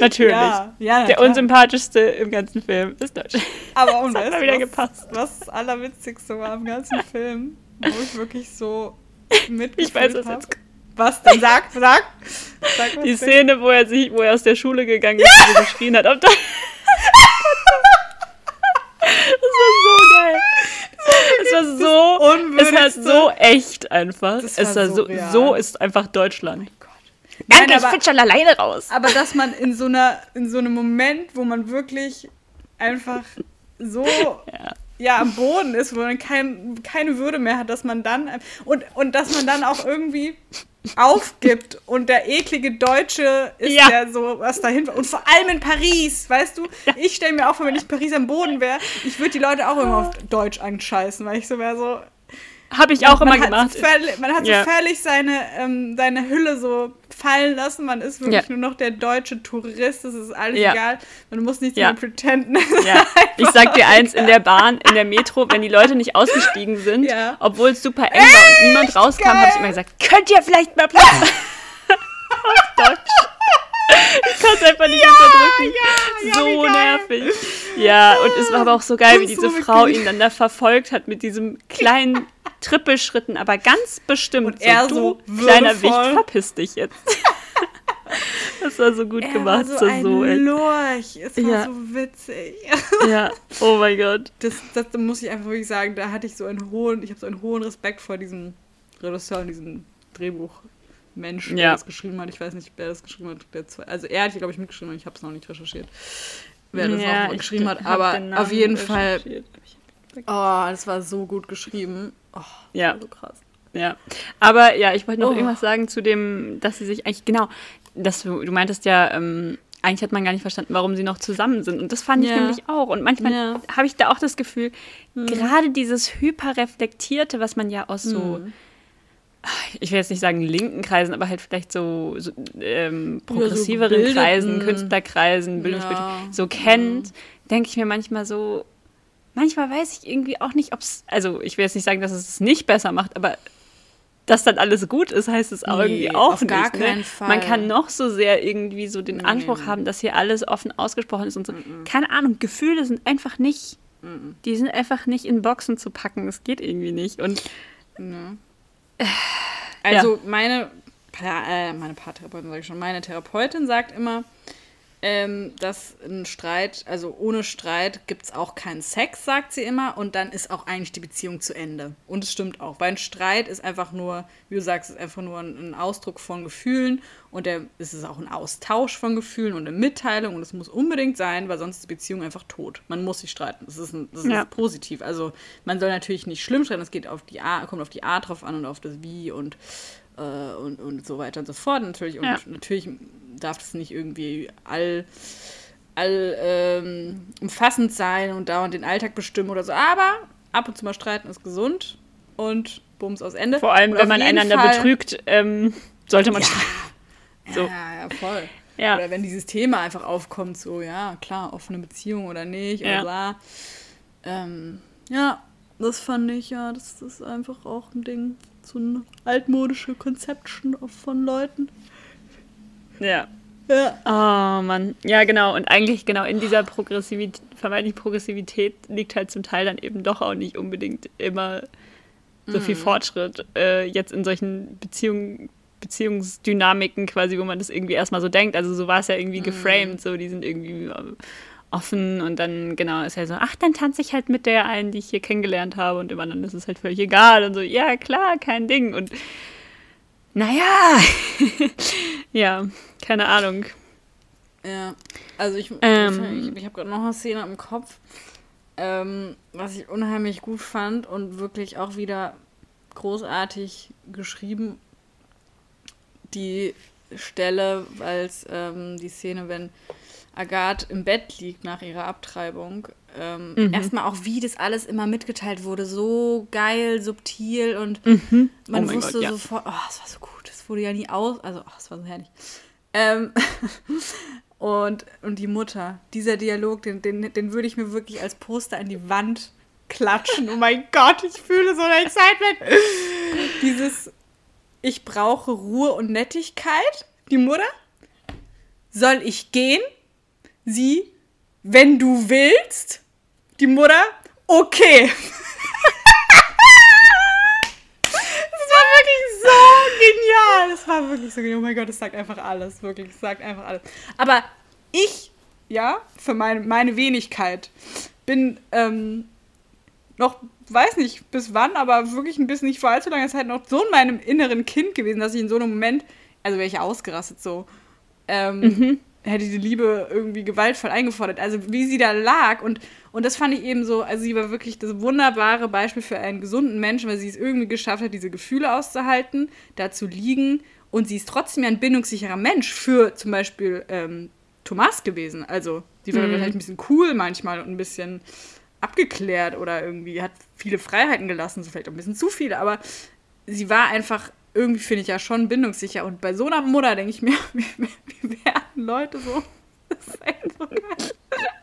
Speaker 1: Natürlich.
Speaker 2: Ja, ja,
Speaker 1: Der
Speaker 2: klar.
Speaker 1: unsympathischste im ganzen Film ist deutsch.
Speaker 2: Aber und
Speaker 1: Das hat wieder
Speaker 2: was,
Speaker 1: gepasst.
Speaker 2: was das Allerwitzigste war im ganzen Film, wo ich wirklich so mitgefühlt
Speaker 1: Ich weiß, was
Speaker 2: denn? Sag, sag. sag
Speaker 1: Die? Szene, wo er sich, wo er aus der Schule gegangen ist und so geschrien hat. Auf das war so. Es war so, es war so echt einfach. Es
Speaker 2: war
Speaker 1: war
Speaker 2: so
Speaker 1: so,
Speaker 2: real.
Speaker 1: so ist einfach Deutschland.
Speaker 2: Nein,
Speaker 1: Danke, ich
Speaker 2: aber-
Speaker 1: finde schon alleine raus.
Speaker 2: Aber dass man in so einer, in so einem Moment, wo man wirklich einfach so ja. am Boden ist, wo man kein, keine Würde mehr hat, dass man dann und, und dass man dann auch irgendwie aufgibt und der eklige Deutsche ist
Speaker 1: Ja.
Speaker 2: der so was dahin und vor allem in Paris, weißt du, ich stelle mir auch vor, wenn ich in Paris am Boden wäre, ich würde die Leute auch immer auf Deutsch anscheißen, weil ich so wäre so
Speaker 1: Habe ich auch immer
Speaker 2: man
Speaker 1: gemacht.
Speaker 2: Hat so völlig, man hat
Speaker 1: Ja.
Speaker 2: so völlig seine, ähm, seine Hülle so fallen lassen. Man ist wirklich
Speaker 1: Ja.
Speaker 2: nur noch der deutsche Tourist. Es ist alles
Speaker 1: Ja.
Speaker 2: egal. Man muss nicht
Speaker 1: Ja.
Speaker 2: mehr pretenden.
Speaker 1: Ja, ich sag dir eins, in der Bahn, in der Metro, wenn die Leute nicht ausgestiegen sind, obwohl es super eng war und niemand rauskam, habe ich immer gesagt, könnt ihr vielleicht mal Platz Auf Deutsch. Ich kann es einfach nicht unterdrücken.
Speaker 2: ja, ja,
Speaker 1: so
Speaker 2: geil.
Speaker 1: nervig. Ja, und es war aber auch so geil, wie diese
Speaker 2: so
Speaker 1: Frau ihn dann da verfolgt hat mit diesem kleinen Trippelschritten, aber ganz bestimmt.
Speaker 2: Und er
Speaker 1: du,
Speaker 2: so
Speaker 1: kleiner
Speaker 2: würdevoll.
Speaker 1: Wicht, verpiss dich jetzt. Das war so gut
Speaker 2: Er
Speaker 1: gemacht.
Speaker 2: war so ein
Speaker 1: so.
Speaker 2: Lorch. Es war
Speaker 1: Ja.
Speaker 2: so witzig.
Speaker 1: ja, oh mein Gott.
Speaker 2: Das, das da muss ich einfach wirklich sagen, da hatte ich so einen hohen, ich habe so einen hohen Respekt vor diesem Regisseur und diesem Drehbuchmensch, der
Speaker 1: Ja.
Speaker 2: das geschrieben hat. Ich weiß nicht, wer das geschrieben hat. Der zwei, also er hat hier, glaube ich, mitgeschrieben, aber ich habe es noch nicht recherchiert, wer das
Speaker 1: Ja,
Speaker 2: auch
Speaker 1: ich
Speaker 2: geschrieben hat. Aber auf jeden Fall, oh, das war so gut geschrieben. Oh,
Speaker 1: Ja.
Speaker 2: so krass.
Speaker 1: Ja, aber ja, ich wollte noch
Speaker 2: Oh.
Speaker 1: irgendwas sagen zu dem, dass sie sich eigentlich, genau, dass du, du meintest ja, ähm, eigentlich hat man gar nicht verstanden, warum sie noch zusammen sind. Und das fand ich
Speaker 2: Ja.
Speaker 1: nämlich auch. Und manchmal
Speaker 2: Ja.
Speaker 1: habe ich da auch das Gefühl, gerade dieses hyperreflektierte, was man ja aus so,
Speaker 2: Mhm.
Speaker 1: Ich will jetzt nicht sagen linken Kreisen, aber halt vielleicht so, so ähm,
Speaker 2: so
Speaker 1: progressiveren
Speaker 2: gebildeten.
Speaker 1: Kreisen, Künstlerkreisen, Bildungsbildung,
Speaker 2: Ja.
Speaker 1: so kennt, denke ich mir manchmal so, manchmal weiß ich irgendwie auch nicht, ob es, also ich will jetzt nicht sagen, dass es es nicht besser macht, aber dass dann alles gut ist, heißt es auch
Speaker 2: Nee,
Speaker 1: irgendwie auch
Speaker 2: auf
Speaker 1: nicht.
Speaker 2: gar
Speaker 1: ne?
Speaker 2: keinen Fall.
Speaker 1: Man kann noch so sehr irgendwie so den
Speaker 2: Nee,
Speaker 1: Anspruch haben, dass hier alles offen ausgesprochen ist und so. Keine Ahnung, Gefühle sind einfach nicht, die sind einfach nicht in Boxen zu packen. Das geht irgendwie nicht. Und
Speaker 2: Ne? Also meine, Pa- äh, meine Paartherapeutin sage ich schon, meine Therapeutin sagt immer, ähm, dass ein Streit, also ohne Streit gibt es auch keinen Sex, sagt sie immer, und dann ist auch eigentlich die Beziehung zu Ende. Und es stimmt auch, weil ein Streit ist einfach nur, wie du sagst, ist einfach nur ein, Ausdruck von Gefühlen und der, es ist auch ein Austausch von Gefühlen und eine Mitteilung und es muss unbedingt sein, weil sonst ist die Beziehung einfach tot. Man muss sich streiten. Das ist, ein, das
Speaker 1: Ja.
Speaker 2: ist positiv. Also man soll natürlich nicht schlimm streiten, es geht auf die Art, kommt auf die Art drauf an und auf das Wie und äh, und, und so weiter und so fort natürlich. Und
Speaker 1: Ja.
Speaker 2: natürlich darf das nicht irgendwie all, all ähm, umfassend sein und dauernd den Alltag bestimmen oder so. Aber ab und zu mal streiten ist gesund und Bums aus Ende.
Speaker 1: vor allem,
Speaker 2: und
Speaker 1: wenn man einander
Speaker 2: Fall-
Speaker 1: betrügt, ähm, sollte man. So.
Speaker 2: Ja, ja, voll.
Speaker 1: Ja.
Speaker 2: Oder wenn dieses Thema einfach aufkommt, so, ja, klar, offene Beziehung oder nicht,
Speaker 1: Ja.
Speaker 2: oder bla. Ähm, ja, das fand ich, ja, das ist einfach auch ein Ding. So eine altmodische Conception von Leuten.
Speaker 1: Ja.
Speaker 2: Ja.
Speaker 1: Oh Mann. Ja, genau. Und eigentlich genau in dieser Progressivität, vermeintlichen Progressivität liegt halt zum Teil dann eben doch auch nicht unbedingt immer so viel Fortschritt. Äh, jetzt in solchen Beziehungen, Beziehungsdynamiken quasi, wo man das irgendwie erstmal so denkt. Also so war es ja irgendwie geframed, so die sind irgendwie offen und dann genau ist ja so, ach, dann tanze ich halt mit der einen, die ich hier kennengelernt habe und immer dann ist es halt völlig egal und so, ja klar, kein Ding und naja, ja, keine Ahnung.
Speaker 2: Ja, also ich,
Speaker 1: Ähm.
Speaker 2: ich, ich habe gerade noch eine Szene im Kopf, ähm, was ich unheimlich gut fand und wirklich auch wieder großartig geschrieben. Die Stelle, weil es ähm, die Szene, wenn Agathe im Bett liegt nach ihrer Abtreibung, ähm,
Speaker 1: Mhm.
Speaker 2: erstmal auch wie das alles immer mitgeteilt wurde, so geil, subtil und
Speaker 1: Mhm.
Speaker 2: man
Speaker 1: Oh
Speaker 2: wusste
Speaker 1: Gott, ja.
Speaker 2: sofort, oh, es war so gut, es wurde ja nie aus, also oh, es war so herrlich. Ähm, und, und die Mutter, dieser Dialog, den, den, den würde ich mir wirklich als Poster an die Wand klatschen. Oh mein Gott, ich fühle so ein Excitement. Dieses, ich brauche Ruhe und Nettigkeit. Die Mutter, soll ich gehen? Sie, wenn du willst. Die Mutter, okay. Das war wirklich so genial. Das war wirklich so genial. Oh mein Gott, das sagt einfach alles. Wirklich, das sagt einfach alles. Aber ich, ja, für meine, meine Wenigkeit, bin ähm, noch, weiß nicht bis wann, aber wirklich ein bisschen nicht vor allzu langer Zeit noch so in meinem inneren Kind gewesen, dass ich in so einem Moment, also wäre ich ausgerastet so, ähm, hätte die Liebe irgendwie gewaltvoll eingefordert. Also wie sie da lag und, und das fand ich eben so, also sie war wirklich das wunderbare Beispiel für einen gesunden Menschen, weil sie es irgendwie geschafft hat, diese Gefühle auszuhalten, da zu liegen und sie ist trotzdem ja ein bindungssicherer Mensch für zum Beispiel ähm, Thomas gewesen. Also sie war
Speaker 1: Mhm.
Speaker 2: vielleicht ein bisschen cool manchmal und ein bisschen abgeklärt oder irgendwie hat viele Freiheiten gelassen, so vielleicht auch ein bisschen zu viele, aber sie war einfach irgendwie finde ich ja schon bindungssicher. Und bei so einer Mutter denke ich mir, wie, wie werden Leute so.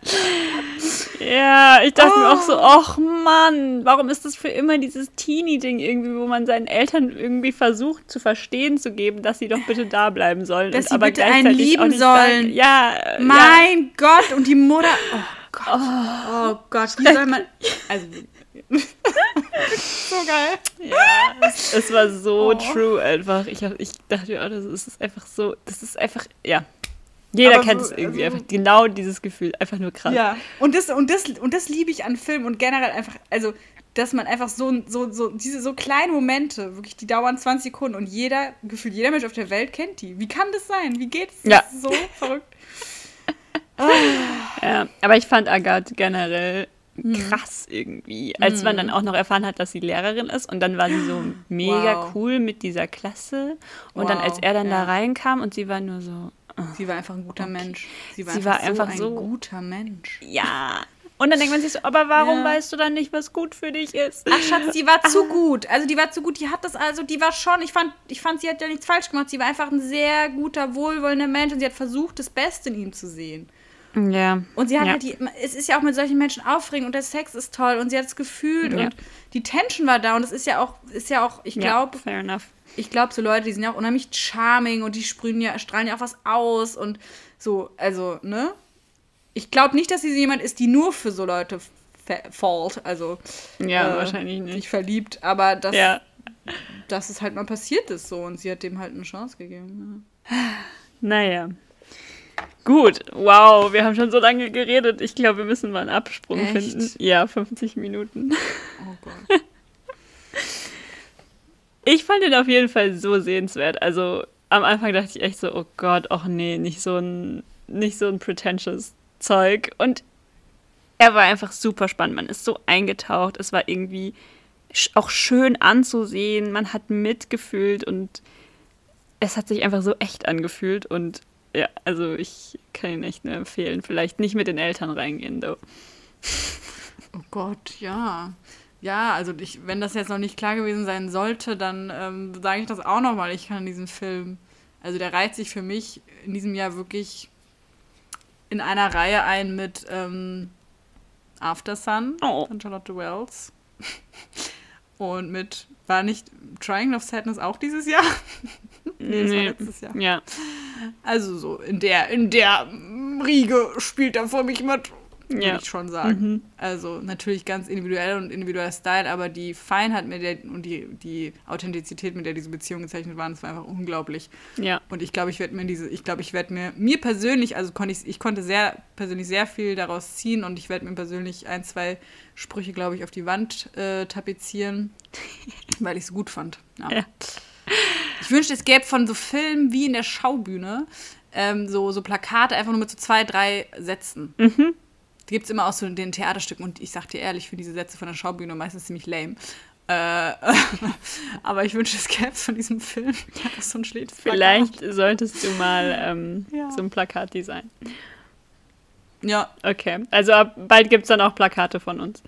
Speaker 2: So.
Speaker 1: Ja, ich dachte oh. mir auch so,
Speaker 2: Oh.
Speaker 1: ach Mann, warum ist das für immer dieses Teenie-Ding irgendwie, wo man seinen Eltern irgendwie versucht zu verstehen zu geben, dass sie doch bitte da bleiben sollen.
Speaker 2: Dass
Speaker 1: und
Speaker 2: sie
Speaker 1: aber
Speaker 2: bitte einen
Speaker 1: gleichzeitig
Speaker 2: lieben sollen.
Speaker 1: Sagen, ja,
Speaker 2: Mein Gott, und die Mutter. Oh Gott. Oh, Gott, wie soll man. Also. So geil.
Speaker 1: ja, ja es, es war so
Speaker 2: Oh.
Speaker 1: true einfach. Ich, hab, ich dachte mir, oh, das ist einfach so, das ist einfach, ja. Jeder
Speaker 2: Aber
Speaker 1: kennt
Speaker 2: so-
Speaker 1: es irgendwie,
Speaker 2: also-
Speaker 1: einfach genau dieses Gefühl, einfach nur krass.
Speaker 2: Ja, und das, und das, und das liebe ich an Filmen und generell einfach, also, dass man einfach so, so, so, diese so kleinen Momente, wirklich, die dauern 20 Sekunden und jeder, gefühlt jeder Mensch auf der Welt kennt die. Wie kann das sein? Wie geht's? Das
Speaker 1: Ja.
Speaker 2: ist so verrückt.
Speaker 1: Ja, aber ich fand Agathe generell. Krass irgendwie. Als man dann auch noch erfahren hat, dass sie Lehrerin ist und dann war sie so mega
Speaker 2: Wow.
Speaker 1: cool mit dieser Klasse. Und dann,
Speaker 2: Wow,
Speaker 1: als er dann
Speaker 2: ja.
Speaker 1: da reinkam und sie war nur so,
Speaker 2: Sie war einfach ein guter Mensch. Sie war,
Speaker 1: Sie
Speaker 2: einfach,
Speaker 1: war einfach
Speaker 2: so ein
Speaker 1: so-
Speaker 2: guter Mensch.
Speaker 1: ja. Und dann denkt man sich so, aber warum
Speaker 2: Ja.
Speaker 1: weißt du dann nicht, was gut für dich ist?
Speaker 2: Ach Schatz, die war zu gut. Also die war zu gut, die hat das also, die war schon, ich fand, ich fand, sie hat ja nichts falsch gemacht. Sie war einfach ein sehr guter, wohlwollender Mensch und sie hat versucht, das Beste in ihm zu sehen.
Speaker 1: Ja.
Speaker 2: Und sie hat
Speaker 1: ja.
Speaker 2: halt die, es ist ja auch mit solchen Menschen aufregend und der Sex ist toll und sie hat es gefühlt
Speaker 1: Ja.
Speaker 2: und die Tension war da und es ist ja auch, ist ja auch, ich
Speaker 1: Ja,
Speaker 2: glaube,
Speaker 1: fair enough.
Speaker 2: ich glaube, so Leute, die sind ja auch unheimlich charming und die sprühen ja, strahlen ja auch was aus und so, also, ne? Ich glaube nicht, dass sie jemand ist, die nur für so Leute fa- fallt, also
Speaker 1: Ja,
Speaker 2: äh,
Speaker 1: wahrscheinlich
Speaker 2: sich
Speaker 1: nicht.
Speaker 2: verliebt, aber dass,
Speaker 1: Ja.
Speaker 2: dass es halt mal passiert ist so und sie hat dem halt eine Chance gegeben.
Speaker 1: Naja. Gut, wow, wir haben schon so lange geredet. Ich glaube, wir müssen mal einen Absprung
Speaker 2: Echt?
Speaker 1: finden. Ja, 50 Minuten.
Speaker 2: Oh Gott.
Speaker 1: Ich fand ihn auf jeden Fall so sehenswert. Also am Anfang dachte ich echt so, oh Gott, ach nee, nicht so ein, nicht so ein pretentious Zeug. Und er war einfach super spannend. Man ist so eingetaucht. Es war irgendwie auch schön anzusehen. Man hat mitgefühlt und es hat sich einfach so echt angefühlt. Und ja, also ich kann ihn echt nur empfehlen. Vielleicht nicht mit den Eltern reingehen, though.
Speaker 2: Oh Gott, ja. Ja, also ich, wenn das jetzt noch nicht klar gewesen sein sollte, dann ähm, sage ich das auch nochmal. Ich kann diesen Film, also der reiht sich für mich in diesem Jahr wirklich in einer Reihe ein mit ähm, After Sun
Speaker 1: Oh.
Speaker 2: von Charlotte Wells. Und mit, war nicht Triangle of Sadness auch dieses Jahr? nee, das war letztes Jahr.
Speaker 1: Ja.
Speaker 2: Also so, in der, in der Riege spielt er vor mich mit, würde
Speaker 1: Ja.
Speaker 2: ich schon sagen. Also natürlich ganz individuell und individueller Style, aber die Feinheit mit der und die, die Authentizität, mit der diese Beziehungen gezeichnet waren, das war einfach unglaublich.
Speaker 1: Ja.
Speaker 2: Und ich glaube, ich werde mir diese, ich glaube, ich werde mir, mir persönlich, also konnte ich, ich konnte sehr, persönlich sehr viel daraus ziehen und ich werde mir persönlich ein, zwei Sprüche, glaube ich, auf die Wand äh, tapezieren, weil ich es gut fand. Ja.
Speaker 1: Ja.
Speaker 2: Ich wünschte, es gäbe von so Filmen wie in der Schaubühne ähm, so, so Plakate einfach nur mit so zwei, drei Sätzen.
Speaker 1: Mhm.
Speaker 2: Die gibt es immer aus so den Theaterstücken und ich sag dir ehrlich, ich finde diese Sätze von der Schaubühne meistens ziemlich lame. Äh, aber ich wünsche, es gäbe von diesem Film einfach so ein schlechtes
Speaker 1: Vielleicht solltest du mal ähm,
Speaker 2: Ja.
Speaker 1: so ein Plakat designen.
Speaker 2: Ja,
Speaker 1: Okay, also ab bald gibt es dann auch Plakate von uns.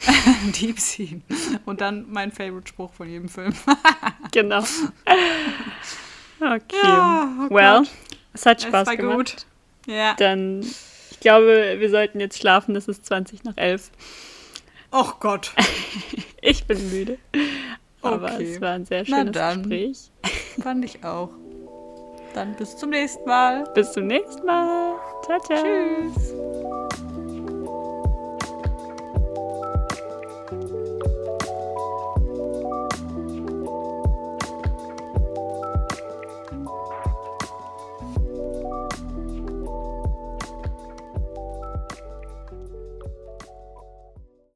Speaker 2: Deep Scene. Und dann mein Favorite-Spruch von jedem Film.
Speaker 1: Genau. Okay.
Speaker 2: Ja, oh
Speaker 1: well,
Speaker 2: Gott.
Speaker 1: es hat
Speaker 2: Es
Speaker 1: Spaß
Speaker 2: war
Speaker 1: gemacht.
Speaker 2: gut. Ja.
Speaker 1: Dann, ich glaube, wir sollten jetzt schlafen. Es ist 20 nach 11.
Speaker 2: Oh Gott.
Speaker 1: Ich bin müde. Aber
Speaker 2: Okay.
Speaker 1: es war ein sehr schönes. Gespräch.
Speaker 2: Fand ich auch. Dann bis zum nächsten Mal.
Speaker 1: Bis zum nächsten Mal. Ciao, ciao.
Speaker 2: Tschüss.